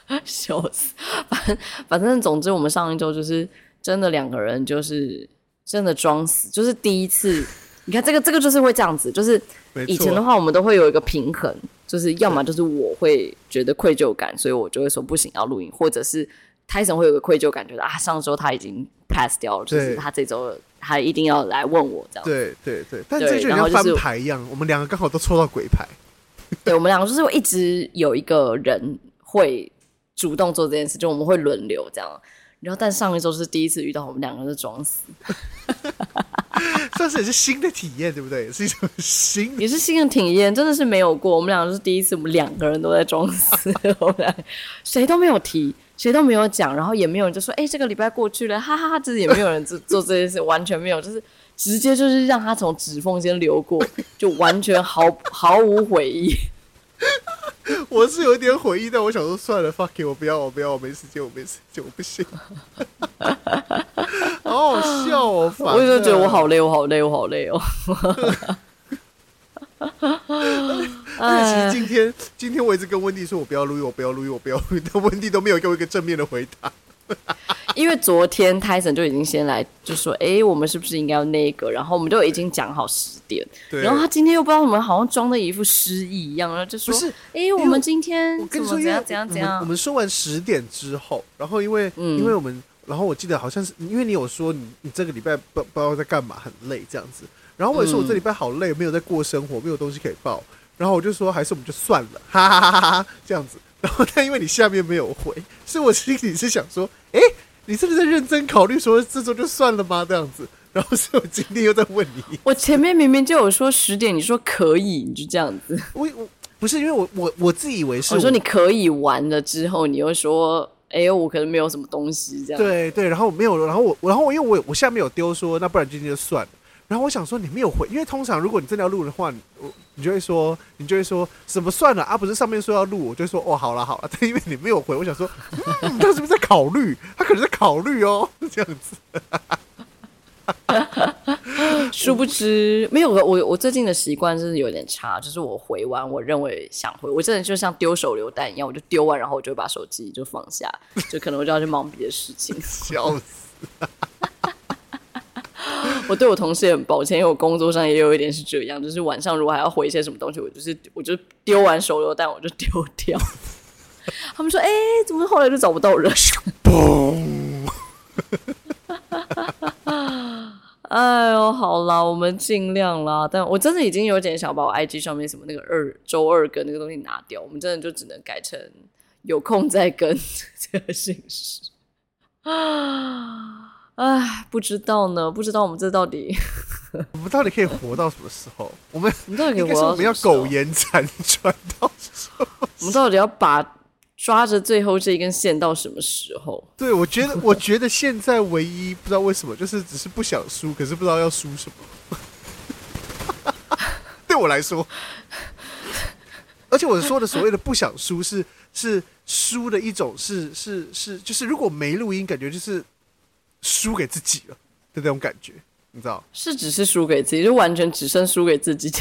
笑死！反正反正总之，我们上一周就是真的两个人就是真的装死，就是第一次。你看这个这个就是会这样子，就是以前的话我们都会有一个平衡，就是要么就是我会觉得愧疚感，所以我就会说不行要录音，或者是 Tyson 会有个愧疚感，觉得啊上周他已经 pass 掉了，就是他这周他一定要来问我这样。对对对，但这就像翻牌一样，我们两个刚好都抽到鬼牌。对，我们两个就是会一直有一个人会主动做这件事，就我们会轮流这样。然后，但上一周是第一次遇到我们两个人装死，算是也是新的体验，对不对？也是一种新，也是新的体验，真的是没有过。我们两个是第一次，我们两个人都在装死，我们俩谁都没有提，谁都没有讲，然后也没有人就说：“哎、欸，这个礼拜过去了，哈哈哈。”就是也没有人做 做这件事，完全没有，就是直接就是让他从指缝间流过，就完全毫毫无悔意。我是有一点悔意，但我想说算了，fuck it，我不要，我不要，我没时间，我没时间，我不行。好好笑哦！我就觉得我好累，我好累，我好累哦。但其实今天，今天我一直跟温蒂说，我不要录音，我不要录音，我不要录音，但温蒂都没有给我一个正面的回答。因为昨天 Tyson 就已经先来就说：“哎、欸，我们是不是应该要那个？”然后我们就已经讲好十点。对。然后他今天又不知道我们，好像装的一副失忆一样，然后就说：“不是，哎、欸，我们今天怎么怎样怎样怎样？”我们说完十点之后，然后因为、嗯、因为我们，然后我记得好像是因为你有说你你这个礼拜不不知道在干嘛，很累这样子。然后我也说我这礼拜好累，没有在过生活，没有东西可以报。然后我就说还是我们就算了，哈哈哈哈这样子。然后但因为你下面没有回，所以我心里是想说，哎、欸。你是不是在认真考虑说这周就算了吗？这样子，然后所以我今天又在问你。我前面明明就有说十点，你说可以，你就这样子。我我不是因为我我我自以为是我，我说你可以完了之后，你又说哎呦，我可能没有什么东西这样。对对，然后我没有，然后我然后我因为我我下面有丢说，那不然今天就算了。然后我想说你没有回，因为通常如果你真的要录的话，我你就会说你就会说什么算了啊？不是上面说要录，我就说哦好了好了。但 因为你没有回，我想说，嗯，他是不是在考虑？他可能在考虑哦，这样子。殊不知没有我我最近的习惯是有点差，就是我回完我认为想回，我真的就像丢手榴弹一样，我就丢完，然后我就把手机就放下，就可能我就要去忙别的事情。笑死。我对我同事也很抱歉，因为我工作上也有一点是这样，就是晚上如果还要回一些什么东西，我就是我就丢完手榴弹我就丢掉。他们说：“哎、怎么后来就找不到人？”嘣！哎呦，好啦，我们尽量啦。但我真的已经有点想把我 IG 上面什么那个二周二跟那个东西拿掉，我们真的就只能改成有空再更 这个形式啊。唉，不知道呢，不知道我们这到底，我们到底可以活到什么时候？我们，我们到底可以活到什么时候？我们要苟延残喘到什么时候？我们到底要把抓着最后这一根线到什么时候？对，我觉得，我觉得现在唯一不知道为什么，就是只是不想输，可是不知道要输什么。对我来说，而且我说的所谓的不想输，是是输的一种，是是是，就是如果没录音，感觉就是。输给自己了的那种感觉，你知道？是只是输给自己，就完全只剩输给自己。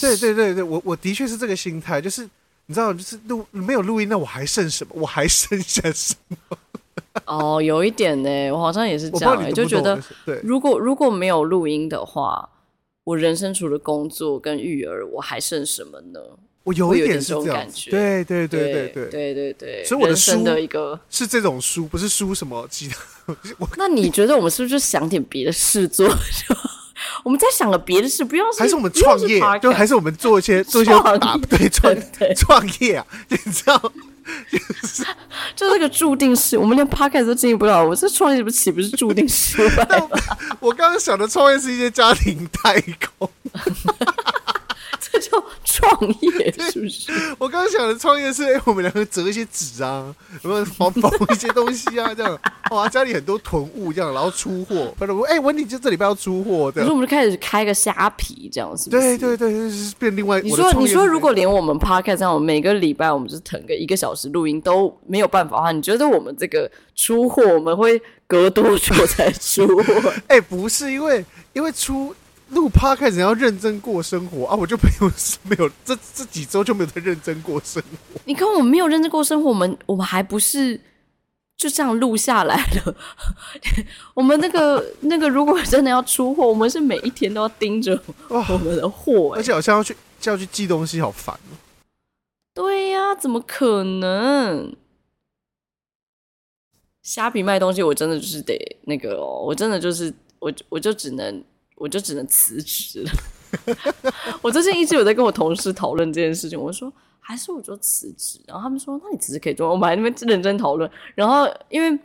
对对对对，我我的确是这个心态，就是你知道，就是录没有录音，那我还剩什么？我还剩下什么？哦，有一点呢，我好像也是这样，欸，就觉得，对，如果如果没有录音的话，我人生除了工作跟育儿，我还剩什么呢？我有一点是这种感觉，对对对对对对对对，所以我的书的一个是这种书，不是书什么其他。那你觉得我们是不是就想点别的事做？我们在想个别的事，不要还是我们创业，就还是我们做一些做一些啊，对 创 创业啊，你知道，就是就这个注定是，我们连 podcast 都经营不了，我这创业不岂不是注定失败？我刚刚想的创业是一些家庭代工。创业，是不是？我刚刚想的创业是，哎、欸，我们两个折一些纸啊，什么缝缝一些东西啊，这样哇，家里很多囤物，这样，然后出货。反正我哎，温蒂就这礼拜要出货，对。你说我们就开始开个虾皮，这样是不是？对对对，就是变另外。你说你说，如果连我们 podcast 这样，每个礼拜我们就是腾个一个小时录音都没有办法的话，你觉得我们这个出货我们会隔多久才出货？哎、欸，不是因为因为出。录 Podcast 要认真过生活啊，我就没有没有这这几周就没有在认真过生活。你看我们没有认真过生活，我们我们还不是就这样录下来了？我们那个那个，如果真的要出货，我们是每一天都要盯着我们的货，而且好像要去就要去寄东西，好烦哦。对呀，怎么可能？虾皮卖东西，我真的就是得那个哦，我真的就是我我就只能。我就只能辞职了。我最近一直有在跟我同事讨论这件事情，我说还是我就辞职。然后他们说，那你辞职可以做。我们还那边认真讨论。然后因为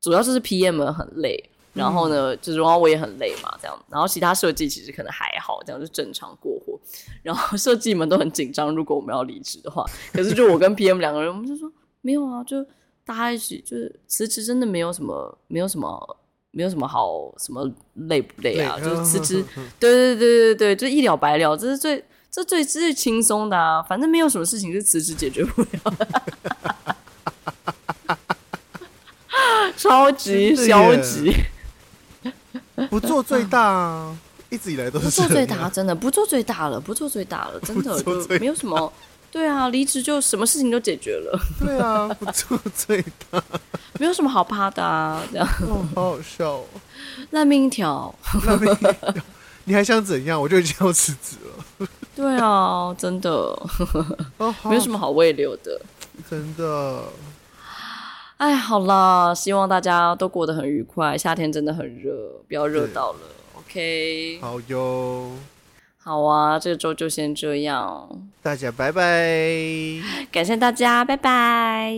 主要就是 PM 很累，然后呢，就是然后我也很累嘛，这样。然后其他设计其实可能还好，这样就正常过活。然后设计们都很紧张，如果我们要离职的话。可是就我跟 PM 两个人，我们就说没有啊，就大家一起就是辞职，真的没有什么，没有什么。没有什么好什么累不累啊，累就是辞职，对对对对对，就一了百了，这是最这最最轻松的啊，反正没有什么事情是辞职解决不了。的，超级消极，不做最大啊，一直以来都是不做最大，真的不做最大了，不做最大了，真的就没有什么。对啊，离职就什么事情都解决了。对啊，不做最大，没有什么好怕的啊，这样。哦，好好笑哦，烂命一条。烂命一条，你还想怎样？我就已经要辞职了。对啊，真的，哦、没有什么好挽留的。真的。哎，好啦，希望大家都过得很愉快。夏天真的很热，不要热到了。OK。好哟。好啊，这个周就先这样，大家拜拜，感谢大家，拜拜。